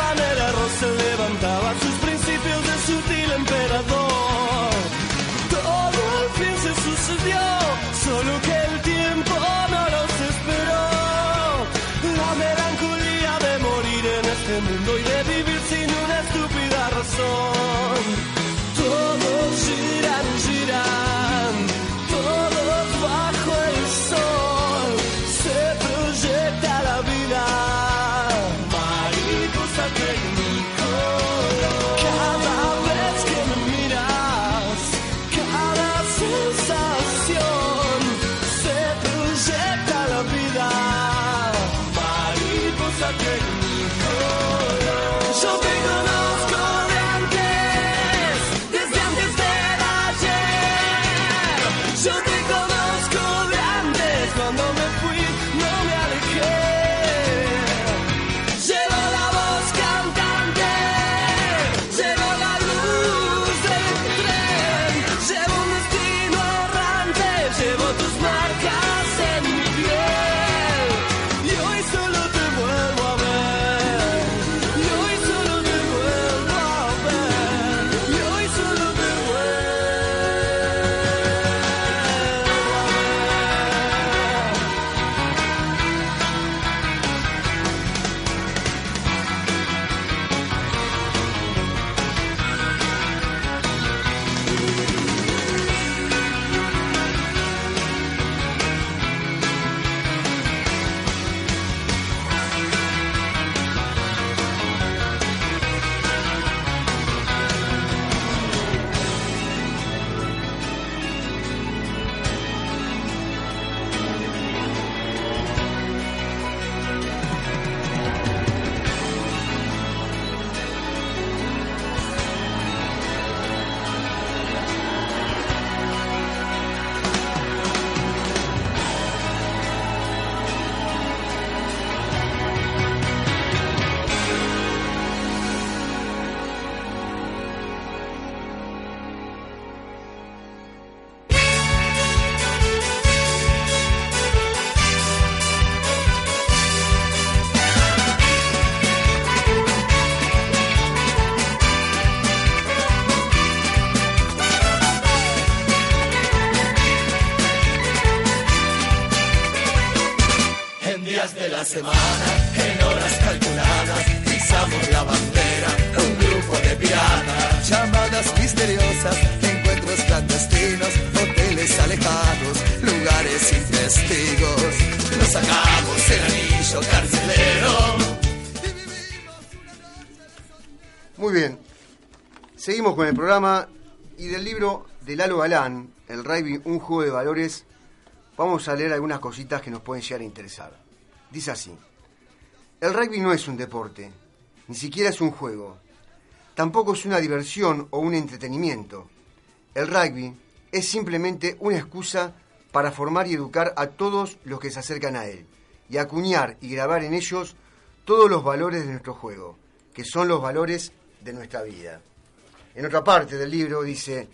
Muy bien. Seguimos con el programa y del libro de Lalo Galán, El rugby, un juego de valores, vamos a leer algunas cositas que nos pueden llegar a interesar. Dice así, el rugby no es un deporte, ni siquiera es un juego, tampoco es una diversión o un entretenimiento. El rugby es simplemente una excusa para formar y educar a todos los que se acercan a él y acuñar y grabar en ellos todos los valores de nuestro juego, que son los valores de nuestra vida. En otra parte del libro dice,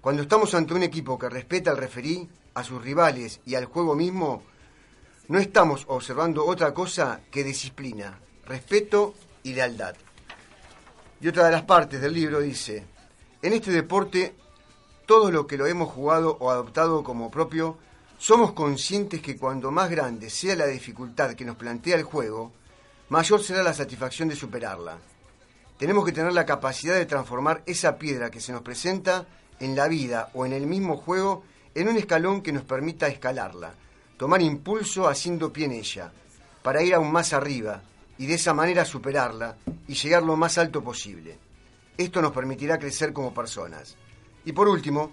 cuando estamos ante un equipo que respeta al referí, a sus rivales y al juego mismo, no estamos observando otra cosa que disciplina, respeto y lealtad. Y otra de las partes del libro dice, en este deporte, todos los que lo hemos jugado o adoptado como propio, somos conscientes que cuando más grande sea la dificultad que nos plantea el juego, mayor será la satisfacción de superarla. Tenemos que tener la capacidad de transformar esa piedra que se nos presenta en la vida o en el mismo juego en un escalón que nos permita escalarla, tomar impulso haciendo pie en ella, para ir aún más arriba y de esa manera superarla y llegar lo más alto posible. Esto nos permitirá crecer como personas. Y por último,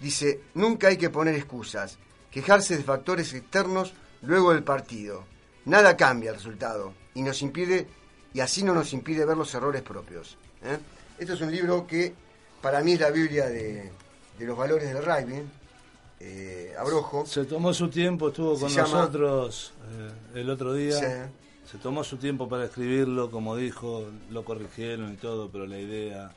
dice, nunca hay que poner excusas, quejarse de factores externos luego del partido. Nada cambia el resultado y nos impide y así no nos impide ver los errores propios. ¿eh? Esto es un libro que para mí es la Biblia de, de los valores del rugby. Eh, Abrojo. Se tomó su tiempo, estuvo con llama- nosotros eh, el otro día. Sí. Se tomó su tiempo para escribirlo, como dijo, lo corrigieron y todo, pero la idea,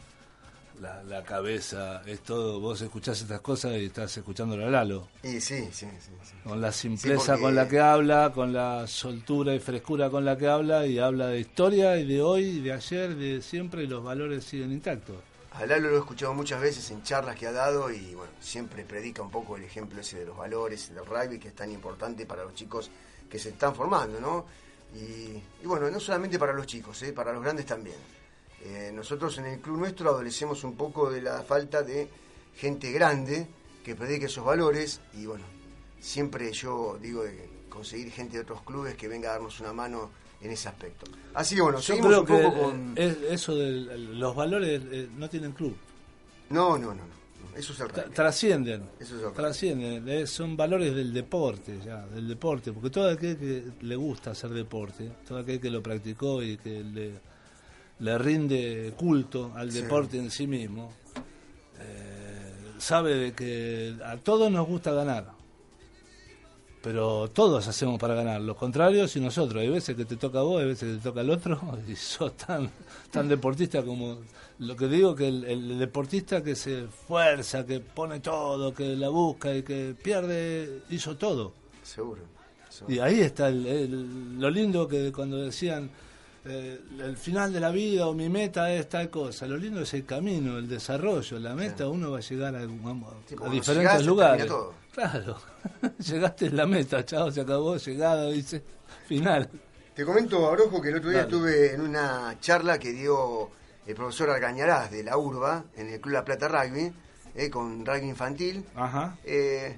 la, la cabeza, es todo. Vos escuchás estas cosas y estás escuchando a Lalo. Y sí, sí, sí, sí. Con la simpleza porque- con la que habla, con la soltura y frescura con la que habla, y habla de historia y de hoy, y de ayer, de siempre, y los valores siguen intactos. A Lalo lo he escuchado muchas veces en charlas que ha dado y bueno, siempre predica un poco el ejemplo ese de los valores del rugby que es tan importante para los chicos que se están formando, ¿no? Y, y bueno, no solamente para los chicos, ¿eh? para los grandes también. Eh, nosotros en el club nuestro adolecemos un poco de la falta de gente grande que predique esos valores y bueno, siempre yo digo de conseguir gente de otros clubes que venga a darnos una mano en ese aspecto. Así que bueno, Yo seguimos creo un que poco con... es- eso de los valores eh, no tienen club. No, no, no, no. Eso es el Tra- trascienden, Eso es que- trascienden, eh, son valores del deporte ya, del deporte, porque todo aquel que le gusta hacer deporte, todo aquel que lo practicó y que le, le rinde culto al Sí. deporte en sí mismo, eh, sabe de que a todos nos gusta ganar, pero todos hacemos para ganar, los contrarios y nosotros. Hay veces que te toca a vos, hay veces que te toca al otro, y sos tan, tan deportista como lo que digo, que el, el deportista que se esfuerza, que pone todo, que la busca y que pierde, hizo todo. Seguro. seguro. Y ahí está el- el- lo lindo que cuando decían eh, el final de la vida o mi meta es tal cosa. Lo lindo es el camino, el desarrollo, la meta. Uno va a llegar a, a- Sí, a diferentes llegás, lugares. todo. Claro, llegaste a la meta, chao, se acabó, llegada, dice, final. Te comento, Abrojo, que el otro día Dale. estuve en una charla que dio el profesor Argañarás de la URBA en el Club La Plata Rugby, eh, con rugby infantil. Ajá. Eh,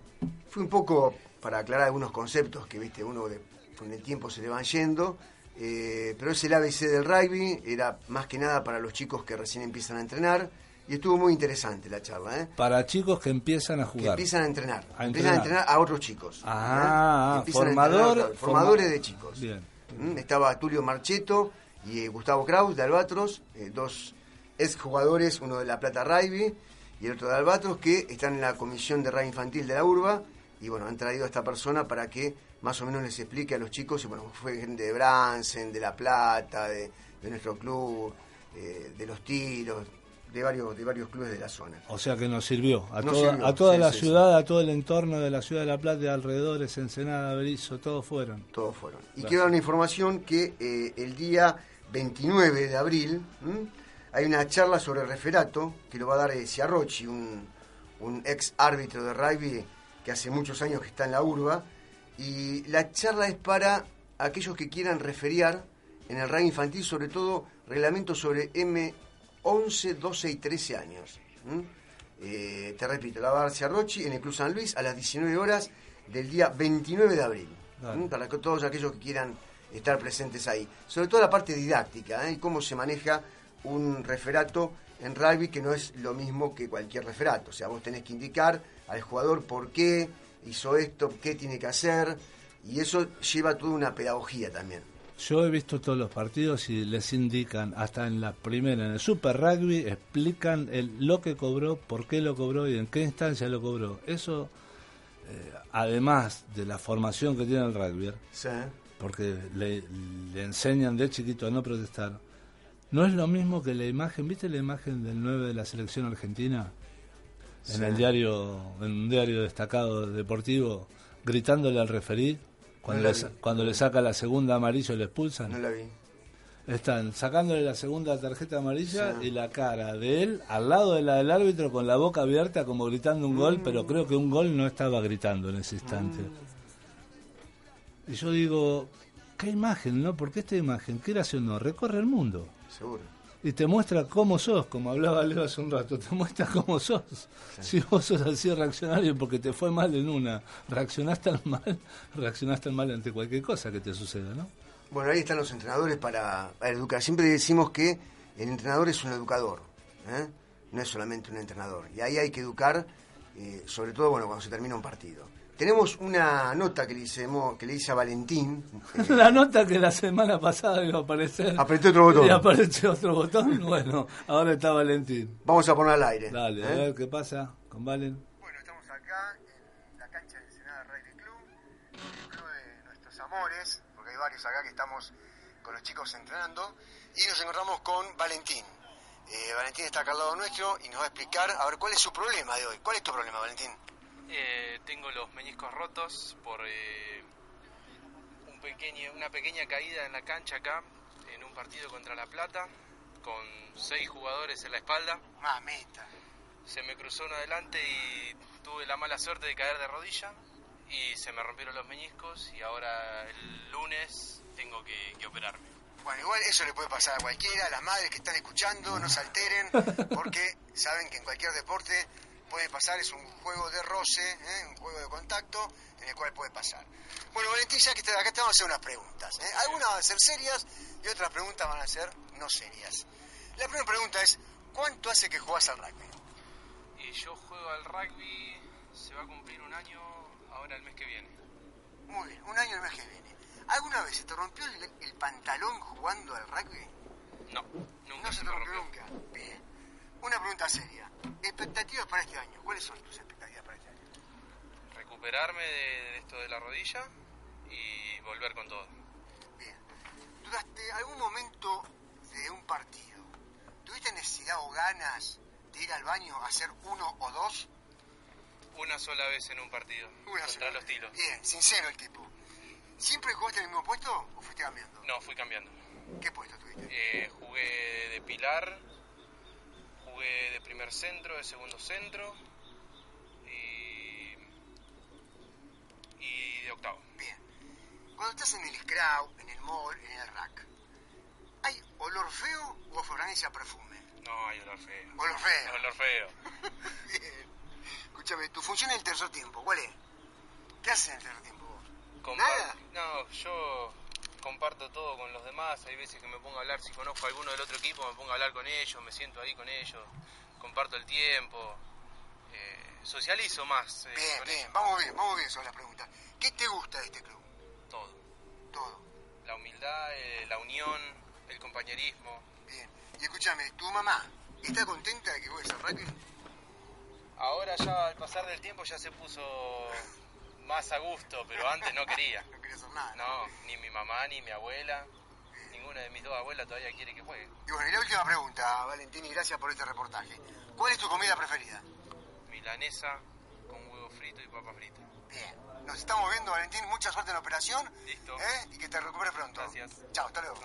fue un poco para aclarar algunos conceptos que, viste, uno de- con el tiempo se le van yendo. Eh, pero es el ABC del rugby, era más que nada para los chicos que recién empiezan a entrenar. Y estuvo muy interesante la charla, ¿eh? Para chicos que empiezan a que jugar. empiezan a entrenar. A empiezan a entrenar. entrenar a otros chicos. ¿eh? Ah, a entrenar, formadores forma- de chicos. Bien. Mm, Estaba Tulio Marcheto y Gustavo Kraus de Albatros, eh, dos exjugadores, uno de La Plata Rugby y el otro de Albatros, que están en la comisión de rugby infantil de la URBA y bueno, han traído a esta persona para que más o menos les explique a los chicos, y bueno, fue gente de Bransen, de La Plata, de, de nuestro club, eh, de los tiros, de varios, de varios clubes de la zona. O sea que nos sirvió. A Nos toda, sirvió, a toda sí, la sí, ciudad, a todo el entorno de la ciudad de La Plata, de alrededores, Ensenada, Berizo, todos fueron. todos fueron. Y Gracias. quiero dar una información que eh, el día 29 de abril ¿m? hay una charla sobre el referato que lo va a dar eh, Ciarrochi, un, un ex árbitro de rugby que hace muchos años que está en la urba. Y la charla es para aquellos que quieran referiar en el rugby infantil, sobre todo reglamentos sobre M11, 12 y 13 años. Eh, te repito, la Barcia Rochi en el Club San Luis a las 19 horas del día 29 de abril. ¿Mm? Para que todos aquellos que quieran estar presentes ahí. Sobre todo la parte didáctica, ¿eh? y cómo se maneja un referato en rugby que no es lo mismo que cualquier referato. O sea, vos tenés que indicar al jugador por qué hizo esto, qué tiene que hacer, y eso lleva toda una pedagogía también. Yo he visto todos los partidos y les indican, hasta en la primera, en el Super Rugby, explican el, lo que cobró, por qué lo cobró y en qué instancia lo cobró. Eso, eh, además de la formación que tiene el rugby, Sí. porque le, le enseñan de chiquito a no protestar, no es lo mismo que la imagen, ¿viste la imagen del 9 de la selección argentina? En el diario, en un diario destacado deportivo, gritándole al referí, cuando, No le, cuando le saca la segunda amarilla y le expulsan. No la vi. Están sacándole la segunda tarjeta amarilla Sí. y la cara de él al lado de la del árbitro con la boca abierta como gritando un gol, pero creo que un gol no estaba gritando en ese instante. Y yo digo, qué imagen, ¿no? Porque esta imagen, quieras o no, recorre el mundo. Seguro. Y te muestra cómo sos, como hablaba Leo hace un rato, te muestra cómo sos. Si vos sos así reaccionario porque te fue mal en una, reaccionaste al mal, reaccionaste al mal ante cualquier cosa que te suceda, ¿no? Bueno, ahí están los entrenadores para, para educar. Siempre decimos que el entrenador es un educador, ¿eh? no es solamente un entrenador. Y ahí hay que educar, eh, sobre todo bueno cuando se termina un partido. Tenemos una nota que le, hicimos, que le hice a Valentín. eh, La nota que la semana pasada iba a aparecer. Apreté otro botón. Y apareció otro botón. Bueno, ahora está Valentín. Vamos a poner al aire. Dale, a ¿eh? ver qué pasa con Valen. Bueno, estamos acá en la cancha del Senado Rugby Club, el club de nuestros amores, porque hay varios acá que estamos con los chicos entrenando, y nos encontramos con Valentín. Eh, Valentín está acá al lado nuestro y nos va a explicar, a ver, cuál es su problema de hoy. ¿Cuál es tu problema, Valentín? Eh, tengo los meñiscos rotos por eh, un pequeño, una pequeña caída en la cancha acá, en un partido contra La Plata, con seis jugadores en la espalda. Mamita. Se me cruzó uno adelante y tuve la mala suerte de caer de rodilla y se me rompieron los meñiscos y ahora el lunes tengo que, que operarme. Bueno, igual eso le puede pasar a cualquiera, a las madres que están escuchando, no se alteren, porque saben que en cualquier deporte puede pasar, es un juego de roce, ¿eh? un juego de contacto en el cual puede pasar. Bueno, Valentín, ya que estás acá te vamos a hacer unas preguntas. ¿eh? Algunas van a ser serias y otras preguntas van a ser no serias. La primera pregunta es, ¿cuánto hace que jugás al rugby? Y yo juego al rugby, se va a cumplir un año ahora el mes que viene. Muy bien, un año el mes que viene. ¿Alguna vez se te rompió el, el pantalón jugando al rugby? No, nunca No se se te rompió rompió. nunca. Bien. Una pregunta seria. ¿Expectativas para este año? ¿Cuáles son tus expectativas para este año? recuperarme de, de esto de la rodilla y volver con todo. Bien. Durante algún momento de un partido, ¿tuviste necesidad o ganas de ir al baño a hacer uno o dos? Una sola vez en un partido Una contra sola los tilos. Bien, sincero el tipo. ¿Siempre jugaste en el mismo puesto o fuiste cambiando? No, fui cambiando. ¿Qué puesto tuviste? Eh, jugué de pilar, jugué de primer centro, de segundo centro y, y de octavo. Bien. Cuando estás en el scrau, en el mall, en el rack, ¿hay olor feo o fragancia perfume? No, hay olor feo. Olor feo. Olor feo. Bien. Escúchame, tu función en el tercer tiempo, ¿cuál es? ¿Qué haces en el tercer tiempo vos? Nada. No, yo comparto todo con los demás. Hay veces que me pongo a hablar, si conozco a alguno del otro equipo, me pongo a hablar con ellos, me siento ahí con ellos, comparto el tiempo, eh, socializo más. eh, Bien, bien, ellos. vamos bien, vamos bien sobre la pregunta. ¿Qué te gusta de este club? Todo. Todo. La humildad, eh, la unión, el compañerismo. Bien. Y escúchame, ¿tu mamá está contenta de que al rugby? Ahora ya al pasar del tiempo ya se puso más a gusto, pero antes no quería. No quería hacer nada. No, ni mi mamá ni mi abuela, ninguna de mis dos abuelas todavía quiere que juegue. Y bueno, y la última pregunta, Valentín, y gracias por este reportaje. ¿Cuál es tu comida preferida? Milanesa con huevo frito y papa frita. Bien. Nos estamos viendo, Valentín. Mucha suerte en la operación. Listo. ¿eh? Y que te recuperes pronto. Gracias. Chao, hasta luego.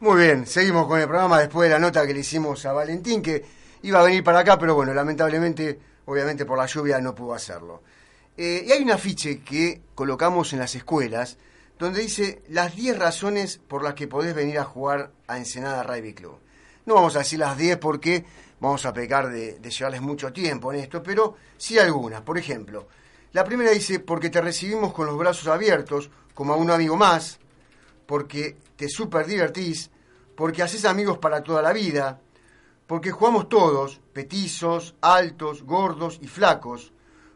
Muy bien, seguimos con el programa después de la nota que le hicimos a Valentín, que iba a venir para acá, pero bueno, lamentablemente, obviamente por la lluvia no pudo hacerlo. Eh, y hay un afiche que colocamos en las escuelas donde dice las 10 razones por las que podés venir a jugar a Ensenada Rugby Club. No vamos a decir las 10 porque vamos a pecar de, de llevarles mucho tiempo en esto, pero sí algunas. Por ejemplo, la primera dice, porque te recibimos con los brazos abiertos, como a un amigo más, porque te súper divertís, porque haces amigos para toda la vida, porque jugamos todos, petizos, altos, gordos y flacos,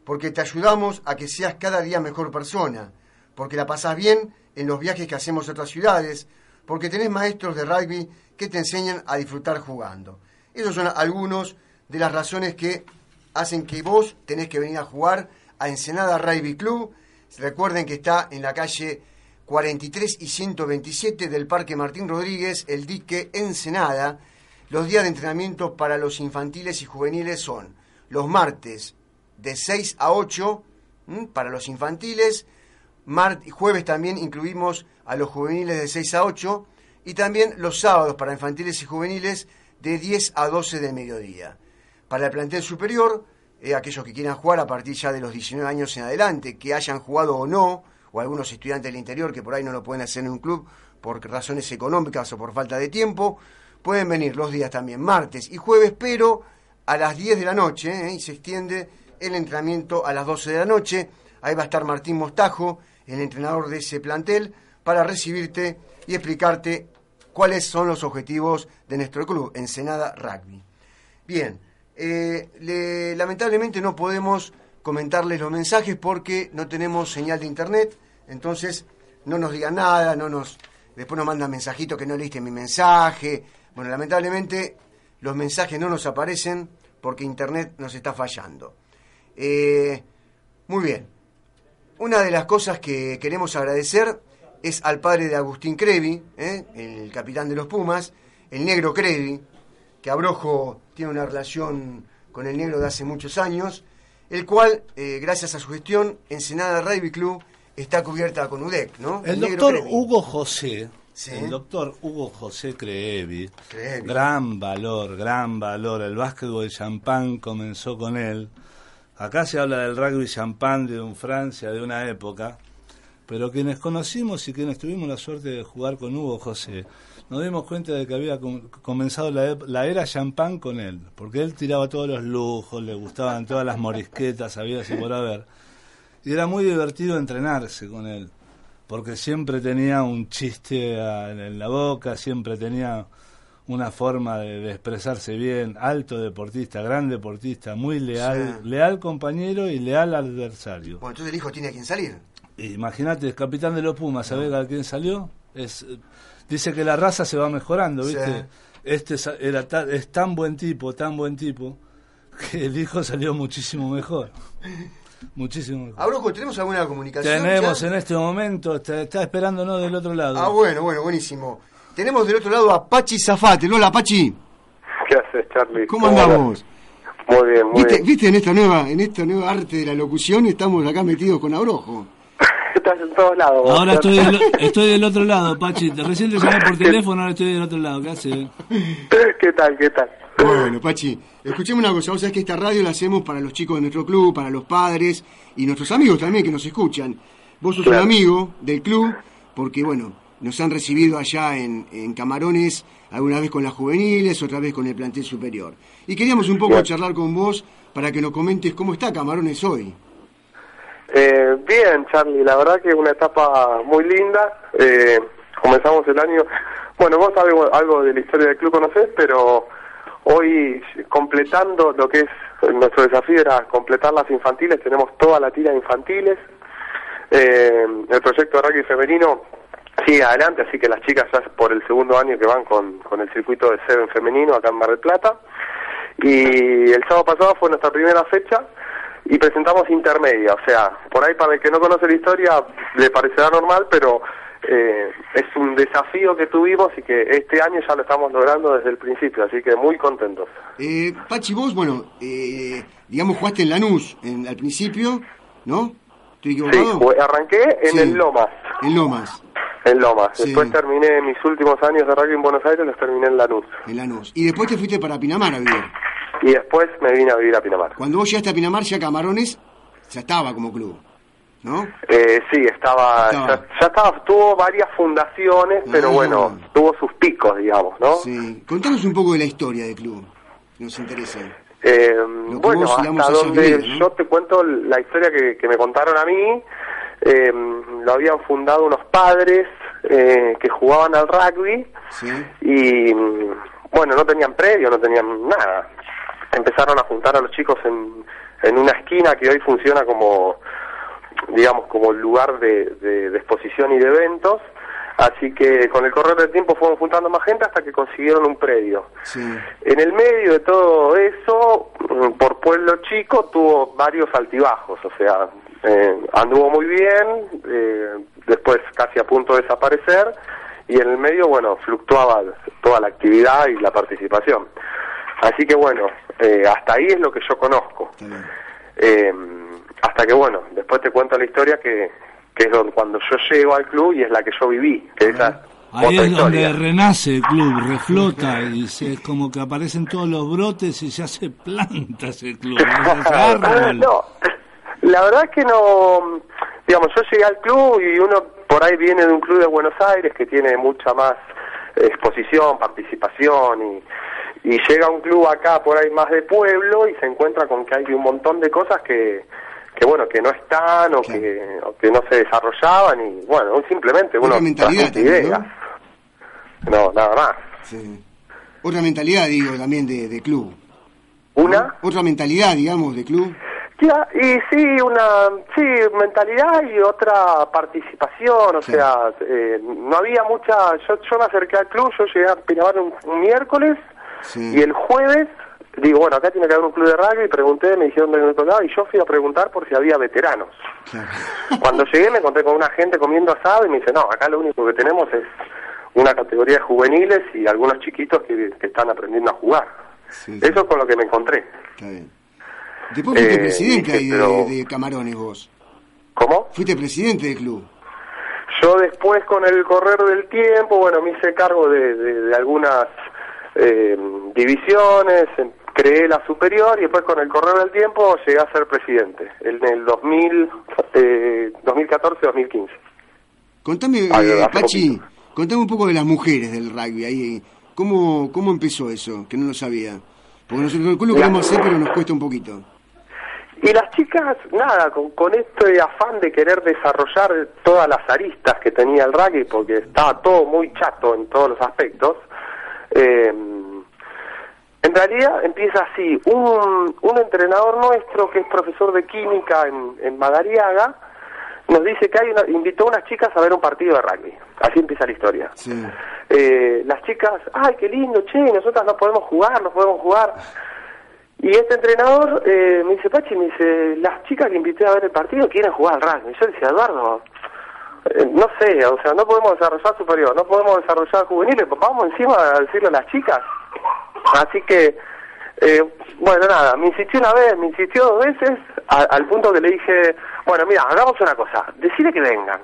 porque te ayudamos a que seas cada día mejor persona, porque la pasás bien en los viajes que hacemos a otras ciudades, porque tenés maestros de rugby que te enseñan a disfrutar jugando. Esos son algunos de las razones que hacen que vos tenés que venir a jugar a Ensenada Rugby Club. Recuerden que está en la calle 43 y 127 del Parque Martín Rodríguez, el dique Ensenada. Los días de entrenamiento para los infantiles y juveniles son los martes de 6 a 8 para los infantiles, jueves también incluimos a los juveniles de 6 a 8 y también los sábados para infantiles y juveniles de 10 a 12 del mediodía. Para el plantel superior, eh, aquellos que quieran jugar a partir ya de los 19 años en adelante, que hayan jugado o no, o algunos estudiantes del interior que por ahí no lo pueden hacer en un club por razones económicas o por falta de tiempo, pueden venir los días también martes y jueves, pero a las 10 de la noche, ¿eh? y se extiende el entrenamiento a las 12 de la noche. Ahí va a estar Martín Mostajo, el entrenador de ese plantel, para recibirte y explicarte cuáles son los objetivos de nuestro club, Ensenada Rugby. Bien, eh, lamentablemente no podemos comentarles los mensajes porque no tenemos señal de internet, entonces no nos digan nada, no nos después nos mandan mensajitos que no leíste mi mensaje. Bueno, lamentablemente los mensajes no nos aparecen porque internet nos está fallando. Eh, muy bien. Una de las cosas que queremos agradecer es al padre de Agustín Crevi, eh, el capitán de los Pumas, el negro Crevi, que Abrojo tiene una relación con el negro de hace muchos años, el cual, eh, gracias a su gestión, Ensenada Rugby Club está cubierta con UDEC, ¿no? El, doctor Hugo José, el doctor Hugo José Creevi, gran valor, gran valor. El básquetbol de champán comenzó con él. Acá se habla del rugby champán de un Francia de una época, pero quienes conocimos y quienes tuvimos la suerte de jugar con Hugo José, nos dimos cuenta de que había comenzado la, era champán con él, porque él tiraba todos los lujos, le gustaban todas las morisquetas, había así por haber. Y era muy divertido entrenarse con él, porque siempre tenía un chiste en la boca, siempre tenía una forma de, expresarse bien, alto deportista, gran deportista, muy leal, leal compañero y leal adversario. Bueno, entonces el hijo tiene a quién salir. Imagínate, el capitán de los Pumas, ¿sabés a quién salió? Es dice que la raza se va mejorando, ¿viste? Este era es tan buen tipo, tan buen tipo, que el hijo salió muchísimo mejor. Muchísimo mejor. ¿tenemos alguna comunicación? Tenemos en este momento, está, está esperándonos del otro lado. Ah, bueno, bueno, buenísimo. Tenemos del otro lado a Pachi Zafate. Hola, Pachi. ¿Qué haces, Charlie? ¿Cómo, andamos? Muy bien, muy ¿Viste, bien. ¿Viste en esta nueva en esta nueva arte de la locución? Estamos acá metidos con Abrojo. Estás en todos lados. Ahora estoy del, estoy del otro lado, Pachi. Recién te llamé por teléfono, ahora estoy del otro lado. ¿Qué haces? ¿Qué tal, qué tal? Bueno, Pachi, escuchemos una cosa. Vos sabés que esta radio la hacemos para los chicos de nuestro club, para los padres y nuestros amigos también que nos escuchan. Vos sos un amigo del club porque, bueno, nos han recibido allá en, en, Camarones, alguna vez con las juveniles, otra vez con el plantel superior. Y queríamos un poco charlar con vos para que nos comentes cómo está Camarones hoy. Eh, bien, Charlie, la verdad que es una etapa muy linda. Eh, comenzamos el año, bueno, vos sabés algo de la historia del club conocés, pero hoy completando lo que es nuestro desafío era completar las infantiles, tenemos toda la tira de infantiles. Eh, el proyecto de rugby femenino sigue adelante, así que las chicas ya por el segundo año que van con, con el circuito de Seven femenino acá en Mar del Plata. Y el sábado pasado fue nuestra primera fecha y presentamos intermedia, o sea, por ahí para el que no conoce la historia le parecerá normal, pero eh, es un desafío que tuvimos y que este año ya lo estamos logrando desde el principio, así que muy contentos. Eh, Pachi, vos, bueno, eh, digamos, jugaste en Lanús en, al principio, ¿no? ¿Estoy equivocado? Sí, arranqué en el Lomas. En Lomas. En Lomas. Después terminé mis últimos años de rugby en Buenos Aires, los terminé en Lanús. En Lanús. Y después te fuiste para Pinamar a vivir. Y después me vine a vivir a Pinamar. Cuando vos llegaste a Pinamar, ya Camarones ya estaba como club. ¿no? Eh, sí, estaba, Estaba. Ya, ya estaba, tuvo varias fundaciones, pero Ah. bueno, tuvo sus picos, digamos, ¿no? Sí. Contanos un poco de la historia del club, nos interesa. Eh, bueno, hasta donde yo te cuento la historia que, que me contaron a mí, eh, lo habían fundado unos padres eh, que jugaban al rugby Sí. y mm, bueno, no tenían predio, no tenían nada. Empezaron a juntar a los chicos en, en una esquina que hoy funciona como, digamos, como lugar de, de- de exposición y de eventos. Así que con el correr del tiempo fueron juntando más gente hasta que consiguieron un predio. Sí. En el medio de todo eso, mm, por pueblo chico, tuvo varios altibajos, o sea, eh, anduvo muy bien, eh, después casi a punto de desaparecer, y en el medio, bueno, fluctuaba toda la actividad y la participación. Así que bueno, eh, hasta ahí es lo que yo conozco. Eh, hasta que bueno, después te cuento la historia que, que es donde, cuando yo llego al club y es la que yo viví, que esa es Ahí es donde renace el club, reflota y se, es como que aparecen todos los brotes y se hace plantas el club. árbol. no, la verdad es que no, digamos, yo llegué al club y uno por ahí viene de un club de Buenos Aires que tiene mucha más exposición, participación y, y llega a un club acá por ahí más de pueblo y se encuentra con que hay un montón de cosas que, que bueno, que no están o, Claro. que, o que no se desarrollaban y bueno, simplemente uno transmite ideas. ¿no? nada más. Sí. Otra mentalidad, digo, también de, de club. Una, Otra mentalidad, digamos, de club. Ya, y sí, una sí, mentalidad y otra participación, o Sí. sea, eh, no había mucha, yo, yo me acerqué al club, yo llegué a Pinamar un, un miércoles Sí. y el jueves, digo, bueno, acá tiene que haber un club de rugby, y pregunté, me dijeron dónde me tocaba y yo fui a preguntar por si había veteranos. Claro. Cuando llegué me encontré con una gente comiendo asado y me dice, no, acá lo único que tenemos es una categoría de juveniles y algunos chiquitos que, que están aprendiendo a jugar. Sí. Eso es con lo que me encontré. Está bien. Después fuiste Eh, presidente ahí de, pero- de Camarones vos. ¿Cómo? Fuiste presidente del club. Yo después, con el correr del tiempo, bueno, me hice cargo de, de- de algunas eh, divisiones, em, creé la superior y después con el correr del tiempo llegué a ser presidente en el 2000, eh, 2014-2015. Contame, Ay, eh, Pachi, contame un poco de las mujeres del rugby. ahí ¿Cómo, ¿Cómo empezó eso? Que no lo sabía. Porque nosotros el lo queremos hacer, pero nos cuesta un poquito. Y las chicas, nada, con, con este afán de querer desarrollar todas las aristas que tenía el rugby, porque estaba todo muy chato en todos los aspectos, eh, en realidad empieza así. Un, un entrenador nuestro, que es profesor de química en, en Madariaga, nos dice que hay una, invitó a unas chicas a ver un partido de rugby. Así empieza la historia. Sí. Eh, las chicas, ay, qué lindo, che, nosotras no podemos jugar, no podemos jugar. Y este entrenador eh, me dice, Pachi, me dice, las chicas que invité a ver el partido quieren jugar al rugby. Yo le decía, Eduardo, eh, no sé, o sea, no podemos desarrollar superior, no podemos desarrollar juveniles, vamos encima a decirle a las chicas. Así que, eh, bueno, nada, me insistió una vez, me insistió dos veces, a- al punto que le dije, bueno, mira, hagamos una cosa, decide que vengan.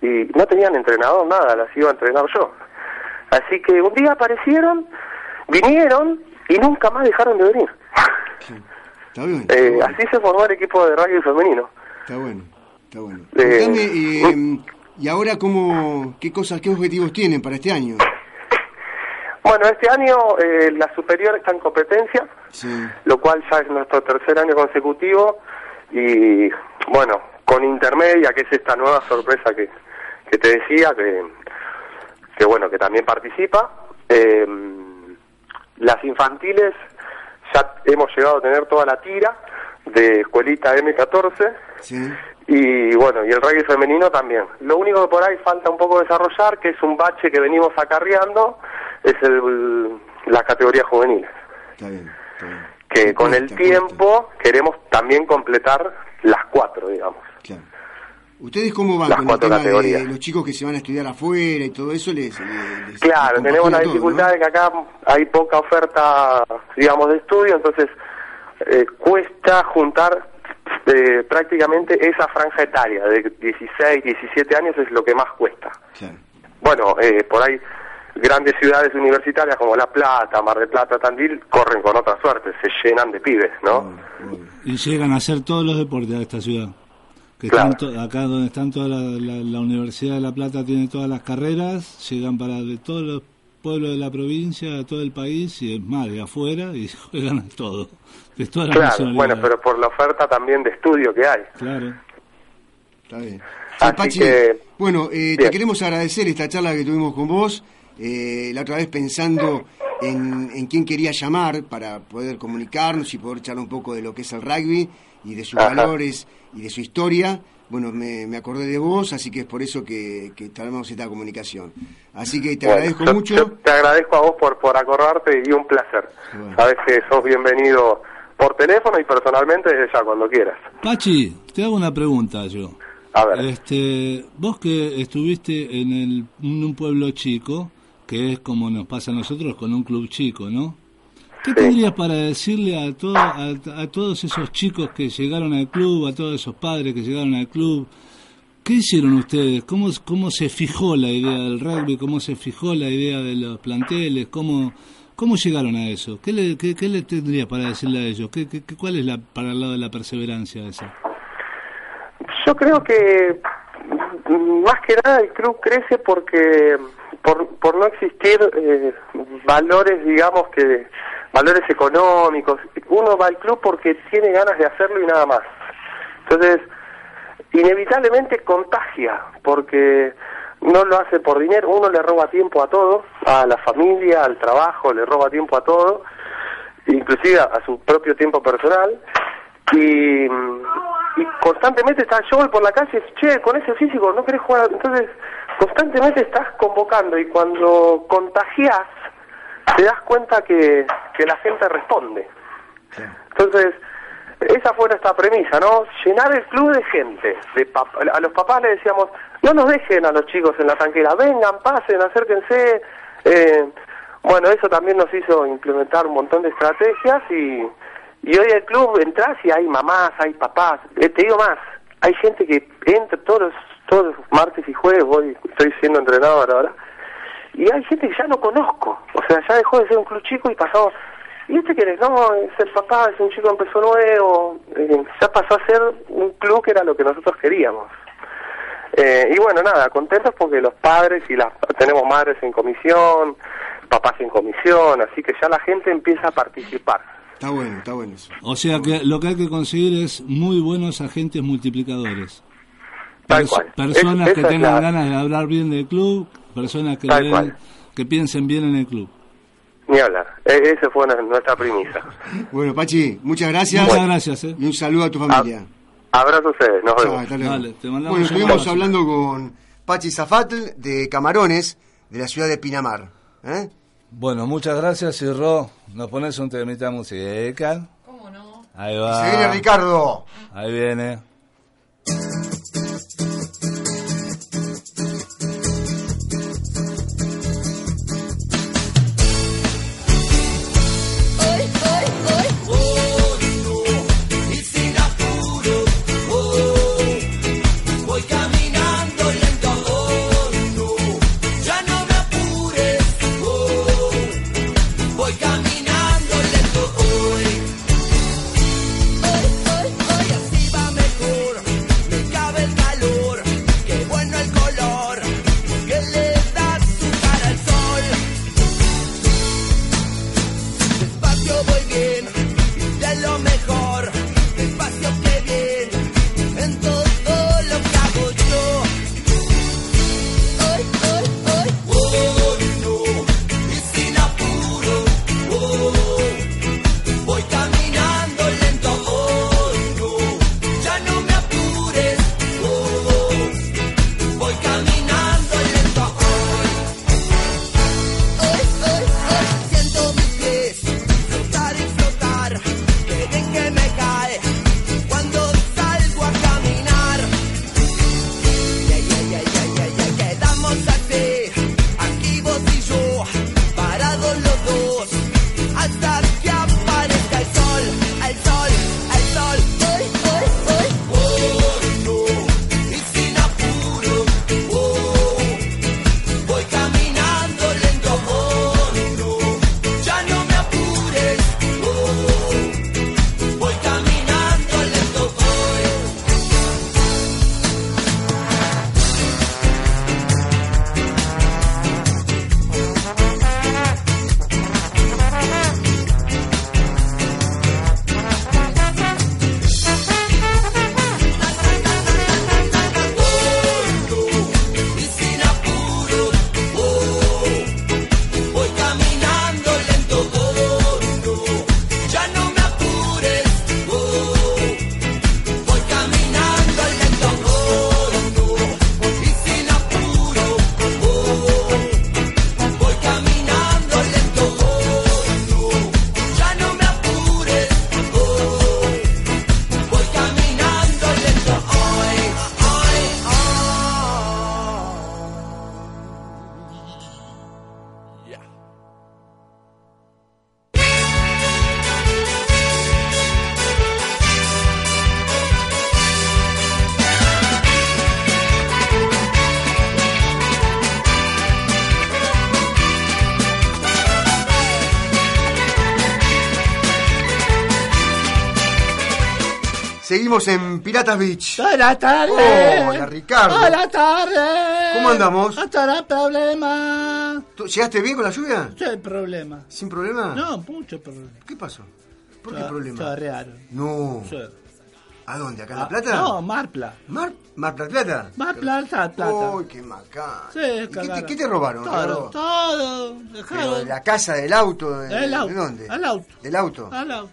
Y no tenían entrenador, nada, las iba a entrenar yo. Así que un día aparecieron, vinieron y nunca más dejaron de venir. Está bien. está Eh, bueno. así se formó el equipo de rugby femenino. Está bueno. Está bueno. Eh, Contame, eh, ¿y ahora cómo, qué cosas, qué objetivos tienen para este año? Bueno, este año eh, la superior está en competencia, Sí. lo cual ya es nuestro tercer año consecutivo y bueno, con intermedia, que es esta nueva sorpresa que, que te decía, que, que bueno, que también participa. Eh, las infantiles ya hemos llegado a tener toda la tira de escuelita M14 Sí. Y bueno, y el rugby femenino también. Lo único que por ahí falta un poco desarrollar, que es un bache que venimos acarreando, es el, las categorías juveniles. Está bien. Está bien. Que con el Cuesta, tiempo queremos también completar las cuatro, digamos. Claro. ¿Ustedes cómo van Las con el cuatro tema categorías. de los chicos que se van a estudiar afuera y todo eso? Les, les- les Claro, tenemos la todo, dificultad ¿no? de que acá hay poca oferta, digamos, de estudio, entonces eh, cuesta juntar eh, prácticamente esa franja etaria de 16, 17 años es lo que más cuesta. Bueno, eh, por ahí grandes ciudades universitarias como La Plata, Mar del Plata, Tandil, corren con otra suerte, se llenan de pibes, ¿no? Y llegan a hacer todos los deportes a esta ciudad. que están acá donde están toda la, la- la Universidad de La Plata tiene todas las carreras, llegan para de todos los pueblos de la provincia, de todo el país y es más, de afuera y juegan a todo, de todas las Claro, bueno, pero por la oferta también de estudio que hay. Claro. Está bien. Sí, Así Pachi, que- bueno, eh, te queremos agradecer esta charla que tuvimos con vos. eh, la otra vez pensando en, en quién quería llamar para poder comunicarnos y poder charlar un poco de lo que es el rugby y de sus Ajá. valores y de su historia. Bueno, me, me acordé de vos, así que es por eso que, que tenemos esta comunicación. Así que te Bueno, agradezco yo- mucho. yo te agradezco a vos por, por acordarte y un placer. Bueno. Sabes que sos bienvenido por teléfono y personalmente desde ya, cuando quieras. Pachi, te hago una pregunta yo. A ver. Este, vos que estuviste en, el, en un pueblo chico, que es como nos pasa a nosotros con un club chico, ¿no? ¿Qué tendrías para decirle a, todo, a, a todos esos chicos que llegaron al club, a todos esos padres que llegaron al club? ¿Qué hicieron ustedes? ¿Cómo, cómo se fijó la idea del rugby? ¿Cómo se fijó la idea de los planteles? ¿Cómo, cómo llegaron a eso? ¿Qué le, qué, qué le tendrías para decirle a ellos? ¿Qué, qué, qué- ¿Cuál es la, para el lado de la perseverancia esa? Yo creo que mm, más que nada el club crece porque por, por no existir eh, valores, digamos que valores económicos. Uno va al club porque tiene ganas de hacerlo y nada más. Entonces, inevitablemente contagia porque no lo hace por dinero, uno le roba tiempo a todo, a la familia, al trabajo, le roba tiempo a todo, inclusive a, su propio tiempo personal y, y constantemente estás, yo por la calle, che, con ese físico no querés jugar, entonces constantemente estás convocando y cuando contagias te das cuenta que, que la gente responde. Entonces, esa fue nuestra premisa, ¿no? Llenar el club de gente. De a los papás le decíamos, no nos dejen a los chicos en la tanquera, vengan, pasen, acérquense. Eh, bueno, eso también nos hizo implementar un montón de estrategias y, y hoy el club entras y hay mamás, hay papás. Eh, te digo más, hay gente que entra todos los, todos los martes y jueves, voy, estoy siendo entrenador ahora, y hay gente que ya no conozco. O sea, ya dejó de ser un club chico y pasamos ¿Y este quién es? No, es el papá, es un chico que empezó nuevo. eh, ya pasó a ser un club que era lo que nosotros queríamos. Eh, y bueno, nada, contentos porque los padres y las tenemos madres en comisión, papás en comisión, así que ya la gente empieza a participar. Está bueno, está bueno eso. O sea que lo que hay que conseguir es muy buenos agentes multiplicadores. Tal Pers- cual. Personas Es- que tengan la- ganas de hablar bien del club, personas que, den- piensen bien en el club. Ni hablar. E- esa fue nu- nuestra premisa. Bueno, Pachi, muchas gracias. Muchas gracias, ¿eh? Y un saludo a tu familia. Abrazo a ustedes, nos vemos. Dale, te mandamos bueno, estuvimos abrazo. hablando con Pachi Zafatl de Camarones, de la ciudad de Pinamar. ¿eh? Bueno, muchas gracias y Ro, nos pones un temita musical. ¿Cómo no? Ahí Y va. se viene Ricardo. Ahí viene. Seguimos en Piratas Beach. Buenas tardes. Hola, Ricardo. Buenas tardes. ¿Cómo andamos? Hasta el problema. ¿Tú ¿Llegaste bien con la lluvia? Sí, problema. ¿Sin problema? No, mucho problema. ¿Qué pasó? ¿Por qué Chor- problema? Chorrearon. No. Sí. ¿A dónde? ¿Acá en La Ah, Plata? No, Marpla. ¿Mar, Mar Plata? Mar Plata, Plata. Uy, qué macán. Sí, ¿Y qué, te, cagaron. qué te robaron? Todo, Ricardo? todo. Pero Dejaron. de la casa, del auto, de, Del auto, ¿de dónde? al auto. ¿Del auto? Al lado.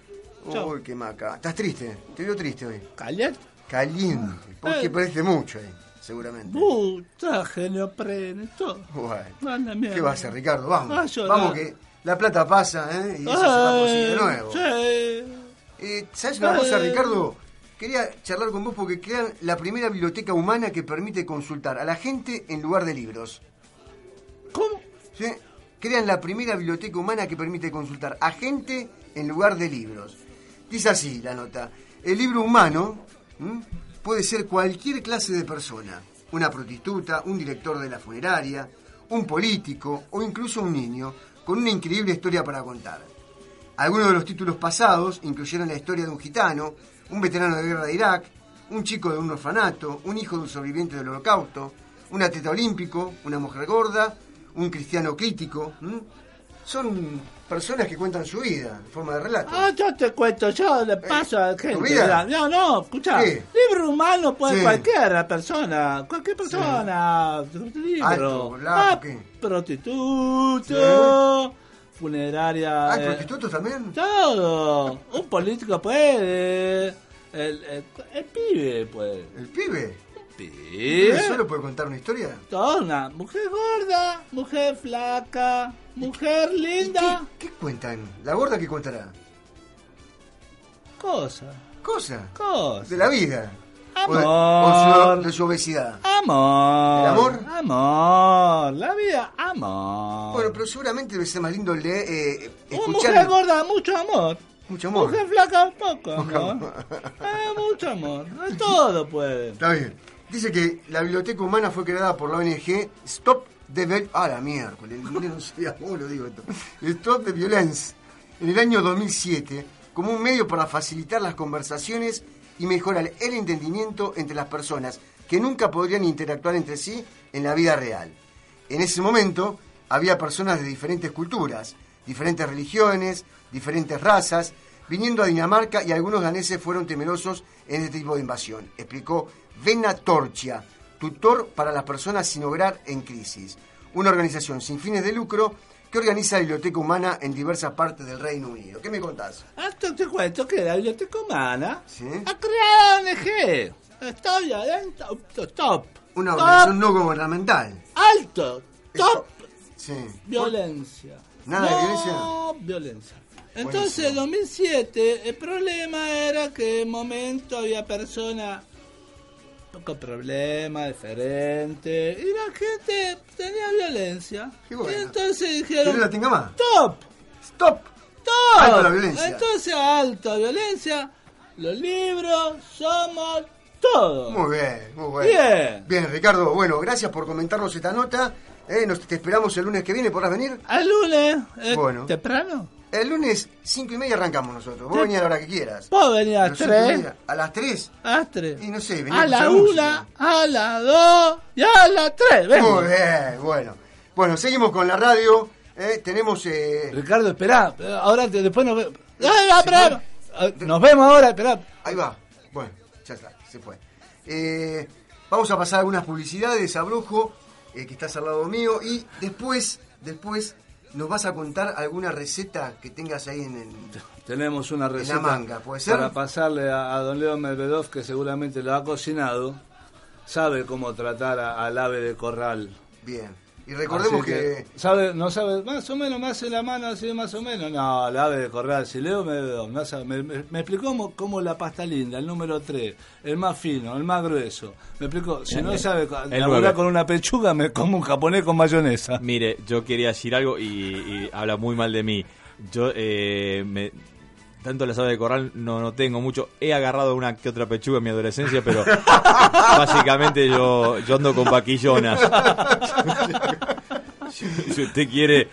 Uy, qué macán. ¿Estás triste? Te veo triste hoy. Caliente. Caliente. Porque Eh. parece mucho ahí, seguramente. Puta, neoprene, todo. Bueno. ¿Qué va a hacer, Ricardo? A Vamos. Vamos que la plata pasa, ¿eh? Y eso se va a conseguir de nuevo. Sí. Eh, ¿Sabes una cosa. Ricardo? Quería charlar con vos porque crean la primera biblioteca humana que permite consultar a la gente en lugar de libros. ¿Cómo? ¿Sí? Crean la primera biblioteca humana que permite consultar a gente en lugar de libros. Dice así la nota. El libro humano puede ser cualquier clase de persona. Una prostituta, un director de la funeraria, un político o incluso un niño con una increíble historia para contar. Algunos de los títulos pasados incluyeron la historia de un gitano, un veterano de guerra de Irak, un chico de un orfanato, un hijo de un sobreviviente del holocausto, un atleta olímpico, una mujer gorda, un cristiano crítico. Son personas que cuentan su vida en forma de relato. Ah, yo te cuento, yo le paso a gente. vida? No, no, escucha. ¿Qué? Libro humano puede Sí. cualquier persona. Cualquier persona. Libro. Alto, blanco, ah, ¿qué? prostituto. Funeraria. ¿Hay eh, prostitutos también? Todo. Un político puede. El, el, el pibe puede. ¿El pibe? El ¿El pibe. pibe solo puede contar una historia? Toda una mujer gorda, mujer flaca, mujer linda. ¿Qué, qué cuentan? ¿La gorda qué contará? Cosa. Cosa. Cosa. De la vida. O de, Amor. o su- de su obesidad. Amor. ¿El amor? Amor. La vida, amor. Bueno, pero seguramente debe ser más lindo leer, eh, Una escuchar mujer gorda, mucho amor. mucho amor. Mujer flaca, poco amor. Eh, mucho amor. Eh, Todo puede. Está bien. Dice que la biblioteca humana fue creada por la ONG Stop the Violence. Ah. Stop the Violence. En el año 2007, como un medio para facilitar las conversaciones y mejorar el entendimiento entre las personas que nunca podrían interactuar entre sí en la vida real. En ese momento había personas de diferentes culturas, diferentes religiones, diferentes razas, viniendo a Dinamarca y algunos daneses fueron temerosos en este tipo de invasión, explicó Vena Torchia, tutor para las personas sin hogar en crisis, una organización sin fines de lucro que organiza la biblioteca humana en diversas partes del Reino Unido. ¿Qué me contás? Hasta te cuento que la biblioteca humana ¿Sí? ha creado ONG. Estoy adentro. Top. Una Top. organización no gubernamental. Alto. Top. Sí. Violencia. ¿Nada de no, violencia? violencia. Entonces, en 2007, el problema era que en momento había personas poco problema, diferente, y la gente tenía violencia. Qué bueno. Y entonces ¿Que dijeron, la tenga más? ¡Top! ¡Stop! ¡Top! Alto la violencia. Entonces, alta violencia, los libros somos todo. Muy bien, muy bien. Bien. Bien, Ricardo, bueno, gracias por comentarnos esta nota. Eh, nos, te esperamos el lunes que viene, ¿podrás venir? Al lunes, eh, Bueno. temprano. El lunes, cinco y media arrancamos nosotros. Vos venís a la hora que quieras. Puedo venir a las cinco y 3. media, ¿A las tres? A las 3. Y no sé, vení A la escuchar 1, música. a la 2 y a la 3. Muy bien, bueno. Bueno, seguimos con la radio. eh, tenemos... eh, Ricardo, esperá. Ahora te- después nos vemos. Ah, se esperá. Ah, Nos vemos ahora, esperá. Ahí va. Bueno, ya está, se fue. Eh, vamos a pasar algunas publicidades a Brujo, eh, que estás al lado mío, y después, después nos vas a contar alguna receta que tengas ahí en el... Tenemos una receta manga, ¿puede ser? para pasarle a, a don Leo Medvedov, que seguramente lo ha cocinado. Sabe cómo tratar a- al ave de corral. Bien. Y recordemos que... sabe, no sabe, más o menos, me hace la mano así, más o menos. No, el ave de corral, si Leo no sabe, me, me- me explicó cómo, cómo la pasta linda, el número 3, el más fino, el más grueso. Me explicó, si no sabe el laburar con una pechuga, me como un japonés con mayonesa. Mire, yo quería decir algo y, y habla muy mal de mí. Yo, eh, me, tanto la sabe de corral no, no tengo mucho. He agarrado una que otra pechuga en mi adolescencia, pero básicamente yo, yo ando con vaquillonas. si, usted quiere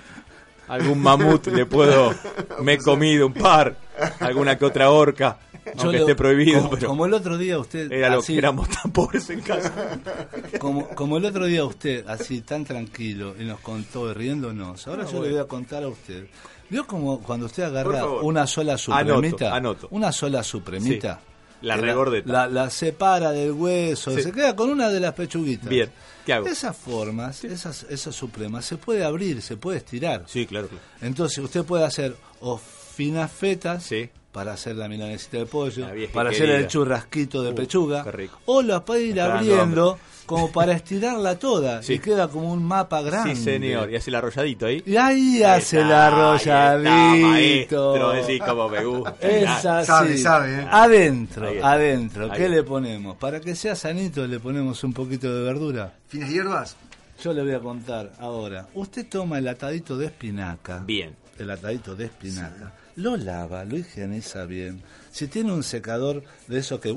algún mamut, le puedo. Me he comido un par, alguna que otra orca. Aunque esté prohibido, como, pero- como el otro día usted... Era lo así- que éramos tan pobres en casa. Como, como el otro día usted, así tan tranquilo, y nos contó riéndonos, ahora yo le voy a contar a usted. ¿Vio como cuando usted agarra una sola supremita? anoto. Una sola supremita. La regordeta. La, la separa del hueso, Sí. se queda con una de las pechuguitas. Bien, ¿qué hago? Esas formas, esas, esas supremas, se puede abrir, se puede estirar. Sí, claro. claro. Entonces usted puede hacer o finas fetas Sí. Para hacer la milanesita de pollo, para hacer querida. el churrasquito de Uh, pechuga, qué rico. o la puede ir abriendo como para estirarla toda Sí. y queda como un mapa grande. Sí, señor. Y hace el arrolladito ahí. Y ahí hace el arrolladito. decís como me gusta. Es así. Sabe, sabe, ¿eh? Adentro, adentro. Ahí ¿Qué está. le ponemos? Para que sea sanito le ponemos un poquito de verdura. ¿Finas hierbas? Yo le voy a contar ahora. Usted toma el atadito de espinaca. Bien. El atadito de espinaca. Lo lava, lo higieniza bien. Si tiene un secador de esos que... Lo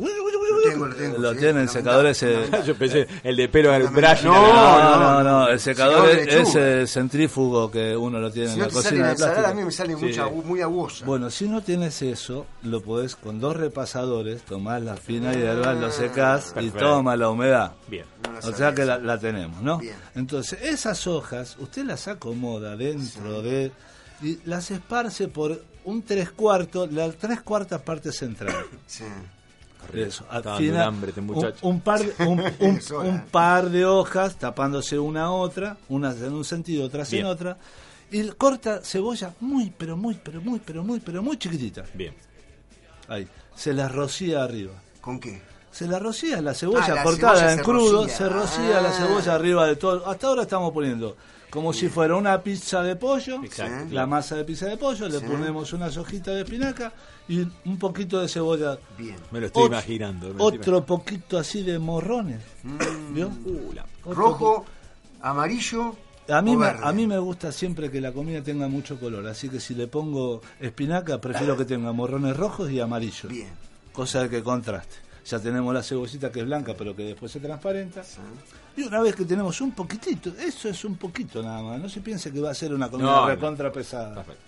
tengo, lo tengo. Lo sí, tiene el secador ese... Yo pensé, el de pelo en el brazo. No, no, no, no, el secador es ese centrífugo que uno lo tiene Si en no la cocina de a mí me sale Sí. mucha, muy aguosa. Bueno, si no tienes eso, lo podés con dos repasadores, tomás la fina hierba, lo secás y toma la humedad. Bien. No O sea que la tenemos, ¿no? Bien. Entonces, esas hojas, usted las acomoda dentro de... y las esparce por un tres cuartos, la tres cuartas parte central. Sí. Eso, hambre este un- par de, un, par de hojas tapándose una a otra, unas en un sentido, otras Bien. en otra, y corta cebolla muy, pero muy, pero muy, pero muy, pero muy chiquitita. Bien. Ahí, se la rocía arriba. ¿Con qué? Se la rocía la cebolla Ah, la cortada cebolla en crudo, rocía. se rocía la Ah. cebolla arriba de todo. Hasta ahora estamos poniendo como si fuera una pizza de pollo, Exacto. La masa de pizza de pollo, le Sí. ponemos unas hojitas de espinaca y un poquito de cebolla Bien. Me lo estoy Otro- imaginando. me lo estoy otro poquito así de morrones. ¿Vio? imaginando. Uh, la- Rojo, amarillo A mí, me, a mí me gusta siempre que la comida tenga mucho color, así que si le pongo espinaca, prefiero que tenga morrones rojos y amarillos. Bien. Cosa de que contraste. Ya tenemos la cebollita que es blanca, pero que después se transparenta. Y una vez que tenemos un poquitito, eso es un poquito nada más, no se piense que va a ser una comida No, no. recontra pesada. Perfecto.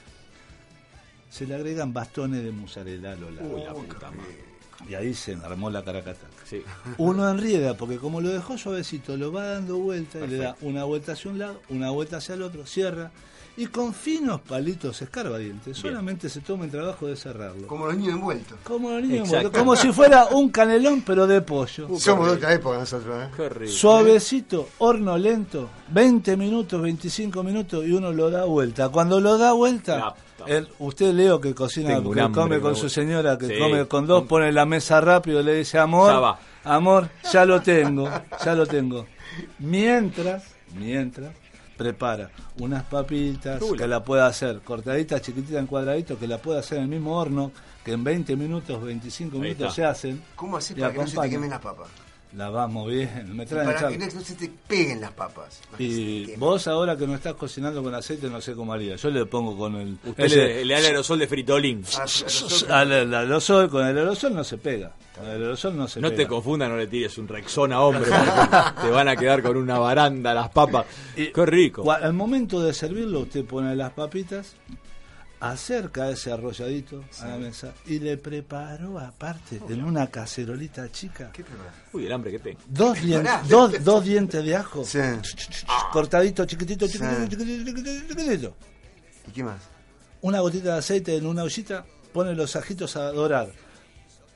Se le agregan bastones de mozzarella a lo largo. Uy, la puta madre. Y ahí se armó la caracataca. Sí. Uno enrieda, porque como lo dejó suavecito, lo va dando vuelta y le da una vuelta hacia un lado, una vuelta hacia el otro, cierra. Y con finos palitos escarbadientes, solamente se toma el trabajo de cerrarlo. Como los niños envueltos. Como, los niños muertos, como si fuera un canelón, pero de pollo. Somos de otra época nosotros, ¿eh? Qué rico. Suavecito, horno lento, 20 minutos, 25 minutos y uno lo da vuelta. Cuando lo da vuelta, el- usted Leo que cocina, que hambre, come con su señora, que Sí. come con dos, pone la mesa rápido, le dice amor, Ya amor, ya lo tengo, ya lo tengo. Mientras, mientras prepara unas papitas que la pueda hacer cortaditas, chiquititas en cuadraditos, que la pueda hacer en el mismo horno, que en 20 minutos, 25 Ahí minutos está. se hacen. ¿Cómo haces para que no se te quemen las papas? La vamos bien, me Y traen para charla. que no se te peguen las papas. Y vos ahora que no estás cocinando con aceite, no sé cómo haría. Yo le pongo con el... Usted ese- le, le da el aerosol de fritolín. Ah, al, aerosol, con el aerosol no se pega. Con el aerosol no se No pega. te confundas, no le tires un Rexona, hombre, porque te van a quedar con una baranda las papas. Y Qué rico. Al momento de servirlo, usted pone las papitas, acerca ese arrolladito a la mesa y le preparó aparte, en una cacerolita chica, ¿Qué? Uy, el hambre que tengo. dos, dien- dos, dos dientes de ajo, Sí. cortadito, chiquitito, Sí. chiquitito, chiquitito, chiquitito, chiquitito. ¿Y qué más? una gotita de aceite en una ollita, pone los ajitos a dorar.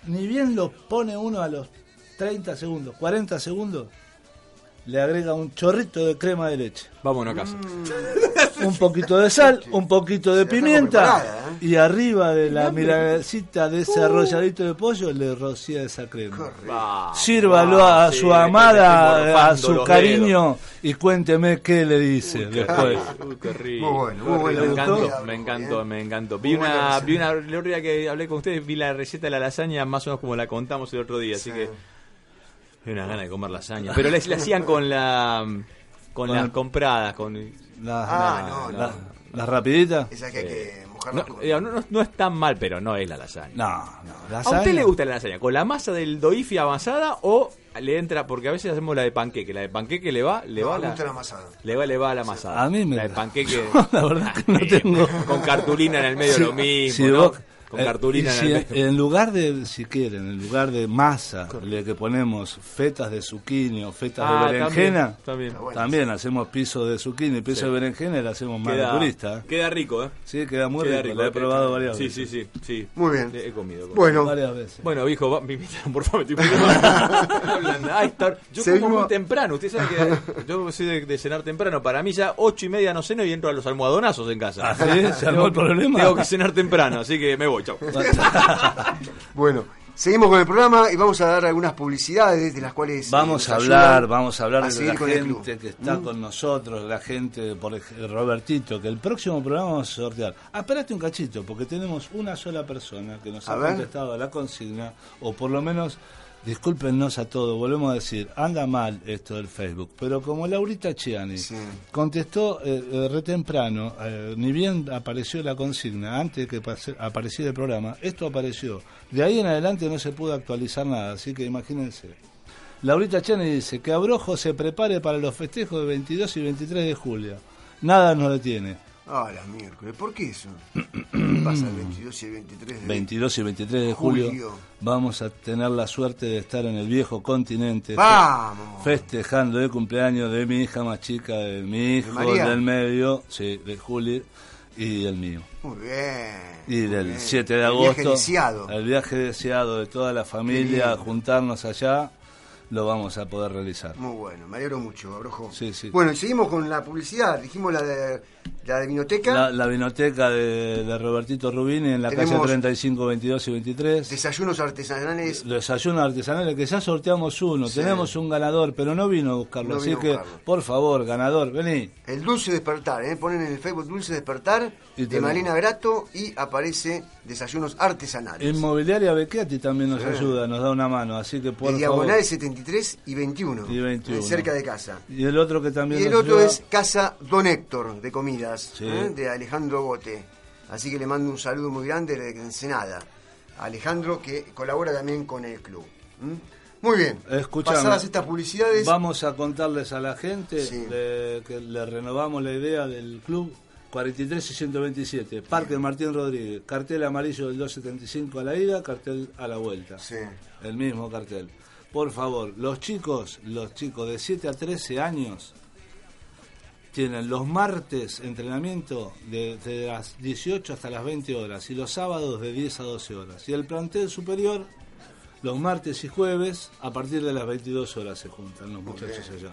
Ni bien los pone uno a los 30 segundos, 40 segundos, le agrega un chorrito de crema de leche, Vámonos a casa. un poquito de sal, un poquito de pimienta ¿eh? y arriba de la milanesita de ese arrolladito de pollo le rocía esa crema. Va, Sírvalo va, a sí, su amada, a su cariño y cuénteme qué le dice. Qué después. rico, uy, qué rico. Muy bueno, muy bueno. Me ¿Le encantó, me encantó, Bien. me encantó. Vi una, vi una, el otro día que hablé con ustedes, vi la receta de la lasaña más o menos como la contamos el otro día, así Sí. que una gana de comer lasaña. Pero la, la hacían con la con, Con las el- compradas, con La, Ah, no, la, no. la rapidita. Esa que hay que no, mojarla con... eh, no, no- no es tan mal, pero no es la lasaña. No, no. ¿A usted le gusta la lasaña? ¿Con la masa del doifi avanzada o le entra? Porque a veces hacemos la de panqueque. La de panqueque le va, le No, va me gusta la amasada. le va, le va a la masada. A mí me La de panqueque. La verdad que no tengo. Con cartulina en el medio Si- lo mismo. si ¿no? vos, con Eh, cartulina y en si el en, medio. en lugar de, si quieren, en lugar de masa, le que ponemos fetas de zucchini o fetas Ah, de berenjena, también, también hacemos piso de zucchini, piso Sí. de berenjena y le hacemos más Queda, turista. queda rico, ¿eh? Sí, queda muy Queda rico, la he probado varias sí, veces. Sí, sí, sí. Muy bien. He comido. Bueno, Varias veces. Bueno, viejo, va- me invitan, por favor, me estoy poniendo- hablando. Ay, está- yo Seguimos. como muy temprano, usted sabe que yo soy de, de cenar temprano. Para mí ya ocho y media no ceno y entro a los almohadonazos en casa. ¿Ah, sí? ¿Se armó el problema? Tengo que cenar temprano, así que me voy, chao. bueno, seguimos con el programa y vamos a dar algunas publicidades de las cuales... eh, Vamos a nos hablar, vamos a hablar a de la gente que está Mm. con nosotros, la gente, por Robertito, que el próximo programa vamos a sortear. Espérate un cachito, porque tenemos una sola persona que nos A ha ver. contestado a la consigna, o por lo menos, discúlpenos a todos, volvemos a decir, anda mal esto del Facebook, pero como Laurita Chiani Sí. contestó eh, eh, re temprano, eh, ni bien apareció la consigna, antes que pase- apareciera el programa, esto apareció. De ahí en adelante no se pudo actualizar nada, así que imagínense. Laurita Chani dice que Abrojo se prepare para los festejos de 22 y 23 de julio. Nada nos detiene. Ah, la miércoles. ¿Por qué eso? ¿Qué pasa el 22 y el 23 de 22 y 23 de julio, Julio. vamos a tener la suerte de estar en el viejo continente ¡Vamos! festejando el cumpleaños de mi hija más chica, de mi hijo María? del medio, sí, de Juli y el mío. Muy bien. Y muy del bien. 7 de El agosto, viaje deseado. el viaje deseado de toda la familia, juntarnos allá, lo vamos a poder realizar. Muy bueno, me alegro mucho, Abrojo. Sí, sí. Bueno, y seguimos con la publicidad. Dijimos la de la de Vinoteca. La, la vinoteca de, de Robertito Rubini en la calle 35, 22 y 23. Desayunos artesanales. Desayunos artesanales, que ya sorteamos uno, Sí. tenemos un ganador, pero no vino a buscarlo. No así que, por favor, ganador, vení. El Dulce Despertar, ¿eh? ponen en el Facebook Dulce Despertar Y de. Malena Grato y aparece Desayunos Artesanales. Inmobiliaria Becchiati también nos Sí. ayuda, nos da una mano, así que por de Diagonal favor. 73 y 21. Y 21. eh, Cerca de casa. Y el otro que también Y el nos otro ayuda- es Casa Don Héctor de Sí. ¿eh? de Alejandro Bote. Así que le mando un saludo muy grande de Ensenada. Alejandro que colabora también con el club. ¿Mm? Muy bien. Escuchame, Pasadas estas publicidades. Vamos a contarles a la gente Sí. que le renovamos la idea del club 43 y 127, Parque Martín Rodríguez, cartel amarillo del 275 a la ida, cartel a la vuelta. Sí. El mismo cartel. Por favor, los chicos, los chicos de 7 a 13 años tienen los martes entrenamiento de, de las 18 hasta las 20 horas y los sábados de 10 a 12 horas. Y el plantel superior los martes y jueves a partir de las 22 horas se juntan los muchachos allá.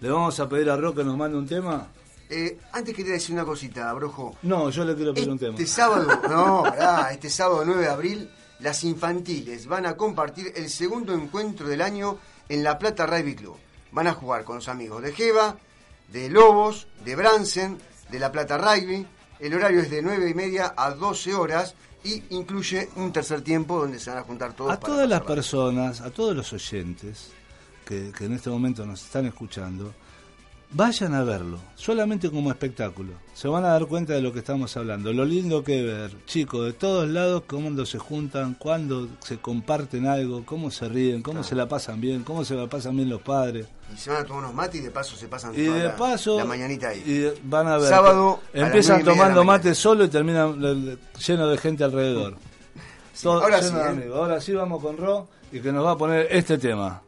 Le vamos a pedir a Roque que nos mande un tema. Eh, antes quería decir una cosita, Brojo. No, yo le quiero pedir un tema. Este sábado, no, pará, este sábado 9 de abril, las infantiles van a compartir el segundo encuentro del año en La Plata Rugby Club. Van a jugar con los amigos de Jeva, de Lobos, de Bransen, de La Plata Rugby. El horario es de 9 y media a 12 horas y incluye un tercer tiempo donde se van a juntar todos. A para todas las personas, a todos los oyentes que, que en este momento nos están escuchando, vayan a verlo, solamente como espectáculo. Se van a dar cuenta de lo que estamos hablando. Lo lindo que ver, chicos, de todos lados, cómo se juntan, cuándo se comparten algo, cómo se ríen, cómo se la pasan bien, cómo se la pasan bien los padres. Y se van a tomar unos mates y de paso se pasan Y toda de la, paso, la mañanita ahí. y van a ver, Sábado empiezan tomando mate solo y terminan le- le- lleno de gente alrededor. Todo ahora sí, ¿eh? Ahora sí vamos con Ro y que nos va a poner este tema.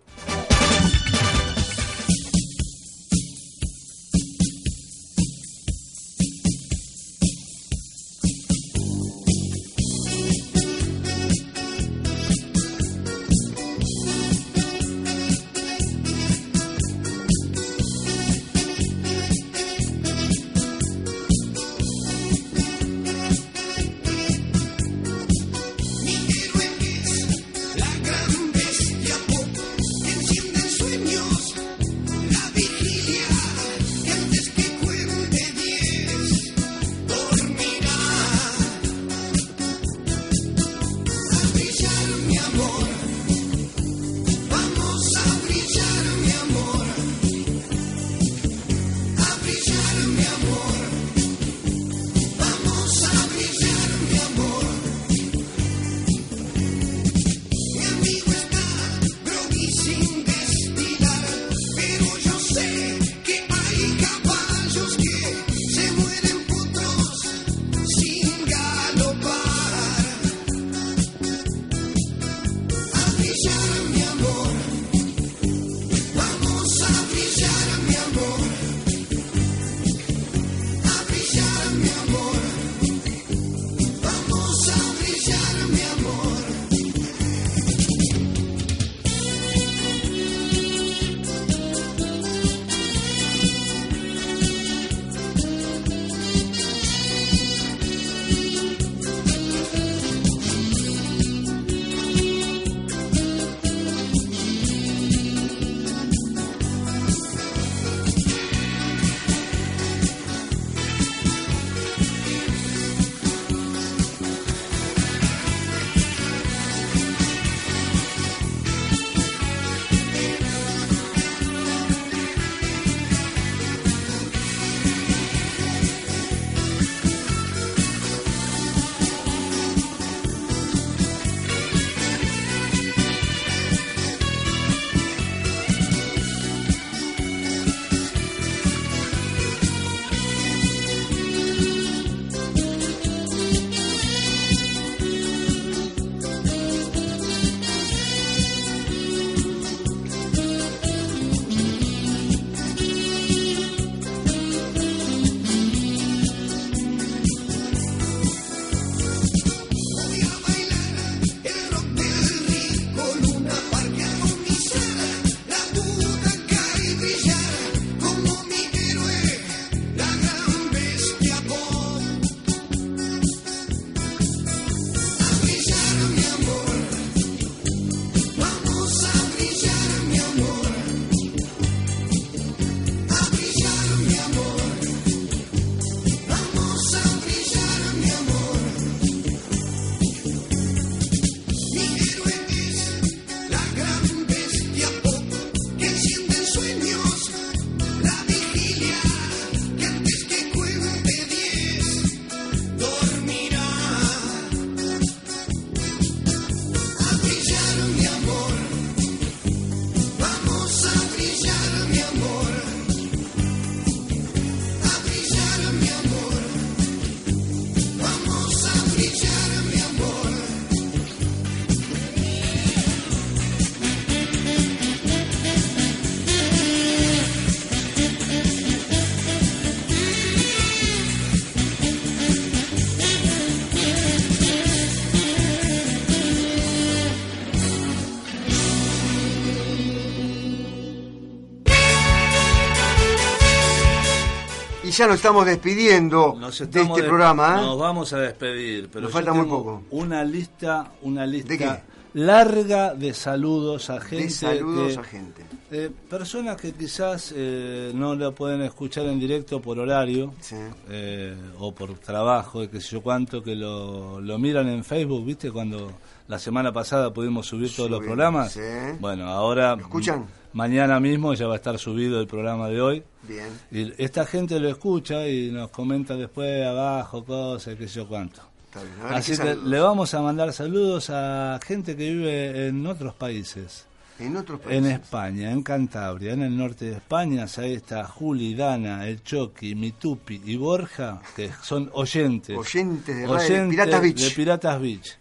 Ya nos estamos despidiendo Nos de este de- programa. ¿eh? Nos vamos a despedir, pero Nos falta muy poco. Una lista, una ¿De lista qué? larga de saludos a gente. De saludos a gente. eh, personas que quizás eh, no lo pueden escuchar en directo por horario Sí. eh, o por trabajo, qué sé yo cuánto, que lo, lo miran en Facebook, ¿viste? Cuando la semana pasada pudimos subir todos los programas. sí. Bueno, ahora. ¿Lo escuchan? Mañana mismo ya va a estar subido el programa de hoy. Bien. Y esta gente lo escucha y nos comenta después abajo cosas, qué sé yo cuánto. Está bien. A ver, Así ¿qué que saludos? le vamos a mandar saludos a gente que vive en otros países. En otros En países. España, en Cantabria, en el norte de España, ahí está Juli, Dana, El Choqui, Mitupi y Borja, que son oyentes. Oyentes de Oyentes Piratas Beach. de Piratas Beach.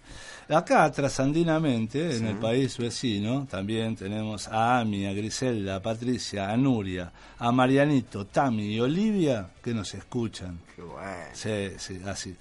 Acá, trasandinamente, en el país vecino, también tenemos a Ami, a Griselda, a Patricia, a Nuria, a Marianito, Tami y Olivia, que nos escuchan. Qué bueno. Sí, sí, así.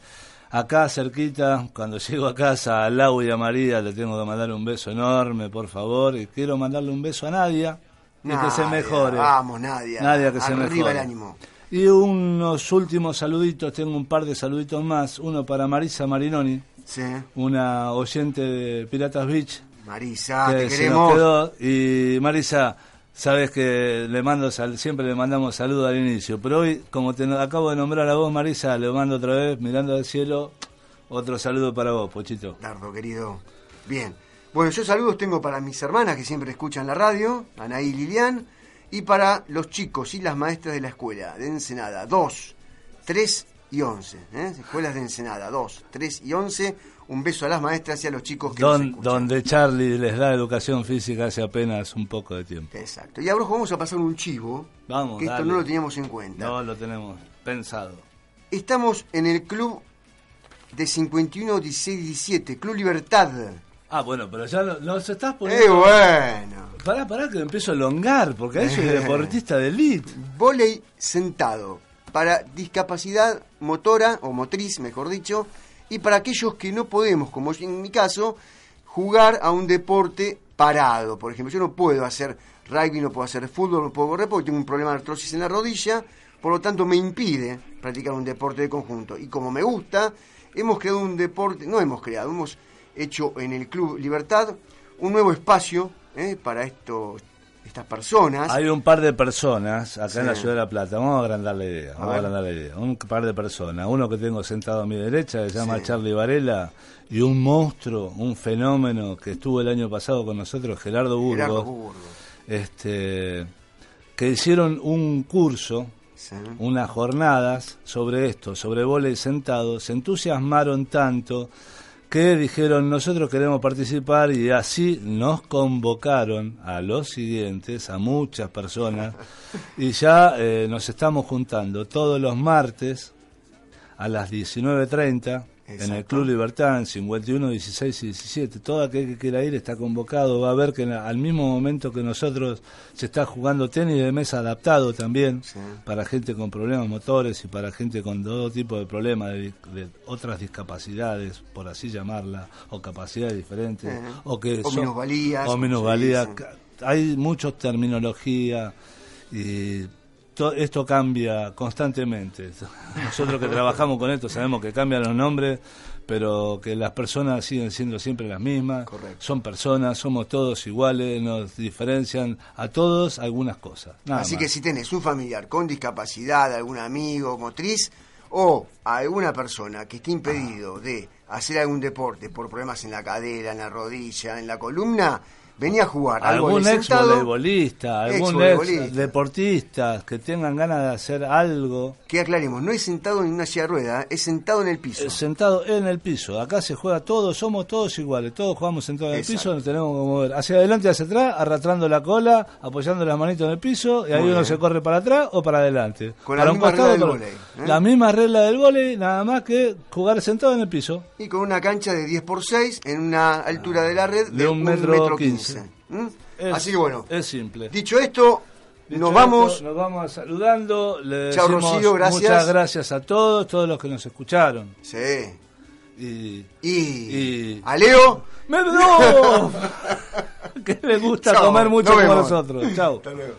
Acá cerquita, cuando llego a casa, a Lau y a María le tengo que mandar un beso enorme, por favor. Y quiero mandarle un beso a Nadia y que se mejore. Vamos, Nadia. Nadia, que se Arriba mejore. el ánimo. Y unos últimos saluditos, tengo un par de saluditos más. Uno para Marisa Marinoni, Sí. una oyente de Piratas Beach, Marisa, que te queremos. quedó. Y Marisa, sabes que le mando sal- siempre le mandamos saludos al inicio, pero hoy, como te acabo de nombrar a vos, Marisa, le mando otra vez, mirando al cielo, otro saludo para vos, Pochito. Dardo, querido. Bien. Bueno, yo saludos tengo para mis hermanas que siempre escuchan la radio, Anaí y Lilian, y para los chicos y las maestras de la escuela de Ensenada, 2, 3 y 11. ¿eh? Escuelas de Ensenada, 2, 3 y 11. Un beso a las maestras y a los chicos que nos Don- escuchan. donde Charlie les da educación física hace apenas un poco de tiempo. Exacto. Y ahora vamos a pasar un chivo, Vamos, que esto no lo teníamos en cuenta. No lo tenemos pensado. Estamos en el club de 51, 16, 17, Club Libertad. Ah, bueno, pero ya nos estás ¡Eh, poniendo... bueno! Pará, pará, que empiezo a elongar, porque ahí soy Eh. deportista de elite. Voley sentado para discapacidad motora o motriz, mejor dicho, y para aquellos que no podemos, como en mi caso, jugar a un deporte parado. Por ejemplo, yo no puedo hacer rugby, no puedo hacer fútbol, no puedo correr porque tengo un problema de artrosis en la rodilla, por lo tanto me impide practicar un deporte de conjunto. Y como me gusta, hemos creado un deporte, no hemos creado, hemos hecho en el Club Libertad un nuevo espacio eh, para estos, estas personas. Hay un par de personas acá Sí. en la ciudad de La Plata. Vamos a agrandar la idea. Vamos a, agrandar la idea. Un par de personas. Uno que tengo sentado a mi derecha se llama Sí. Charlie Varela y un monstruo, un fenómeno que estuvo el año pasado con nosotros, Gerardo Burgos. Gerardo Burgos. Este, que hicieron un curso, Sí. unas jornadas sobre esto, sobre volei sentado. Se entusiasmaron tanto que dijeron nosotros queremos participar y así nos convocaron a los siguientes, a muchas personas, y ya eh, nos estamos juntando todos los martes a las 19.30 en el. Club Libertad, en 51, 16 y 17. Todo aquel que quiera ir está convocado. Va a ver que la- al mismo momento que nosotros se está jugando tenis de mesa adaptado también Sí. para gente con problemas motores y para gente con todo tipo de problemas de, de otras discapacidades, por así llamarla, o capacidades diferentes, Eh. o que O son- minusvalías, o minusvalías. Hay mucha terminología y to- esto cambia constantemente. Nosotros que trabajamos con esto sabemos que cambian los nombres, pero que las personas siguen siendo siempre las mismas. Correcto. Son personas, somos todos iguales, nos diferencian a todos algunas cosas. Nada Así más. que si tenés un familiar con discapacidad, algún amigo motriz o alguna persona que esté impedido de hacer algún deporte por problemas en la cadera, en la rodilla, en la columna, venía a jugar al algún ex voleibolista, algún ex deportista que tengan ganas de hacer algo que aclaremos, no es sentado en una silla de rueda, es sentado en el piso. eh, sentado en el piso. Acá se juega todo, somos todos iguales, todos jugamos sentados en el Exacto. piso, nos tenemos que mover hacia adelante, hacia atrás, arrastrando la cola, apoyando las manitos en el piso y ahí Muy uno bien. se corre para atrás o para adelante. Con para la misma regla del vóley, ¿eh? La misma regla del vóley, nada más que jugar sentado en el piso. Y con una cancha de 10 por 6 en una altura de la red de, De un metro ¿Mm? Es- Así que bueno, Es simple. dicho esto, Dicho nos esto, vamos. nos vamos saludando. Le Chao, Rocío, gracias. Muchas gracias a todos, todos los que nos escucharon. Sí. Y. Y, Y- a Leo. ¡Me no! que le gusta Chao, comer mucho nos como vemos. nosotros. Chao. Hasta luego.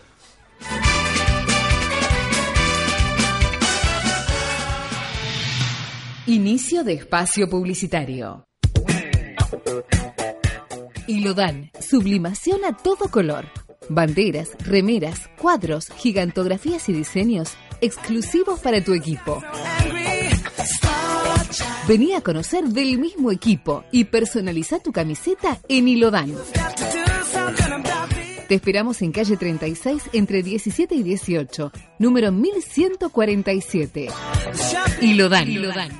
Inicio de espacio publicitario. Ilodan, sublimación a todo color. Banderas, remeras, cuadros, gigantografías y diseños exclusivos para tu equipo. Vení a conocer del mismo equipo y personaliza tu camiseta en Ilodan. Te esperamos en calle 36 entre 17 y 18, número 1147. Ilodan. Ilodan.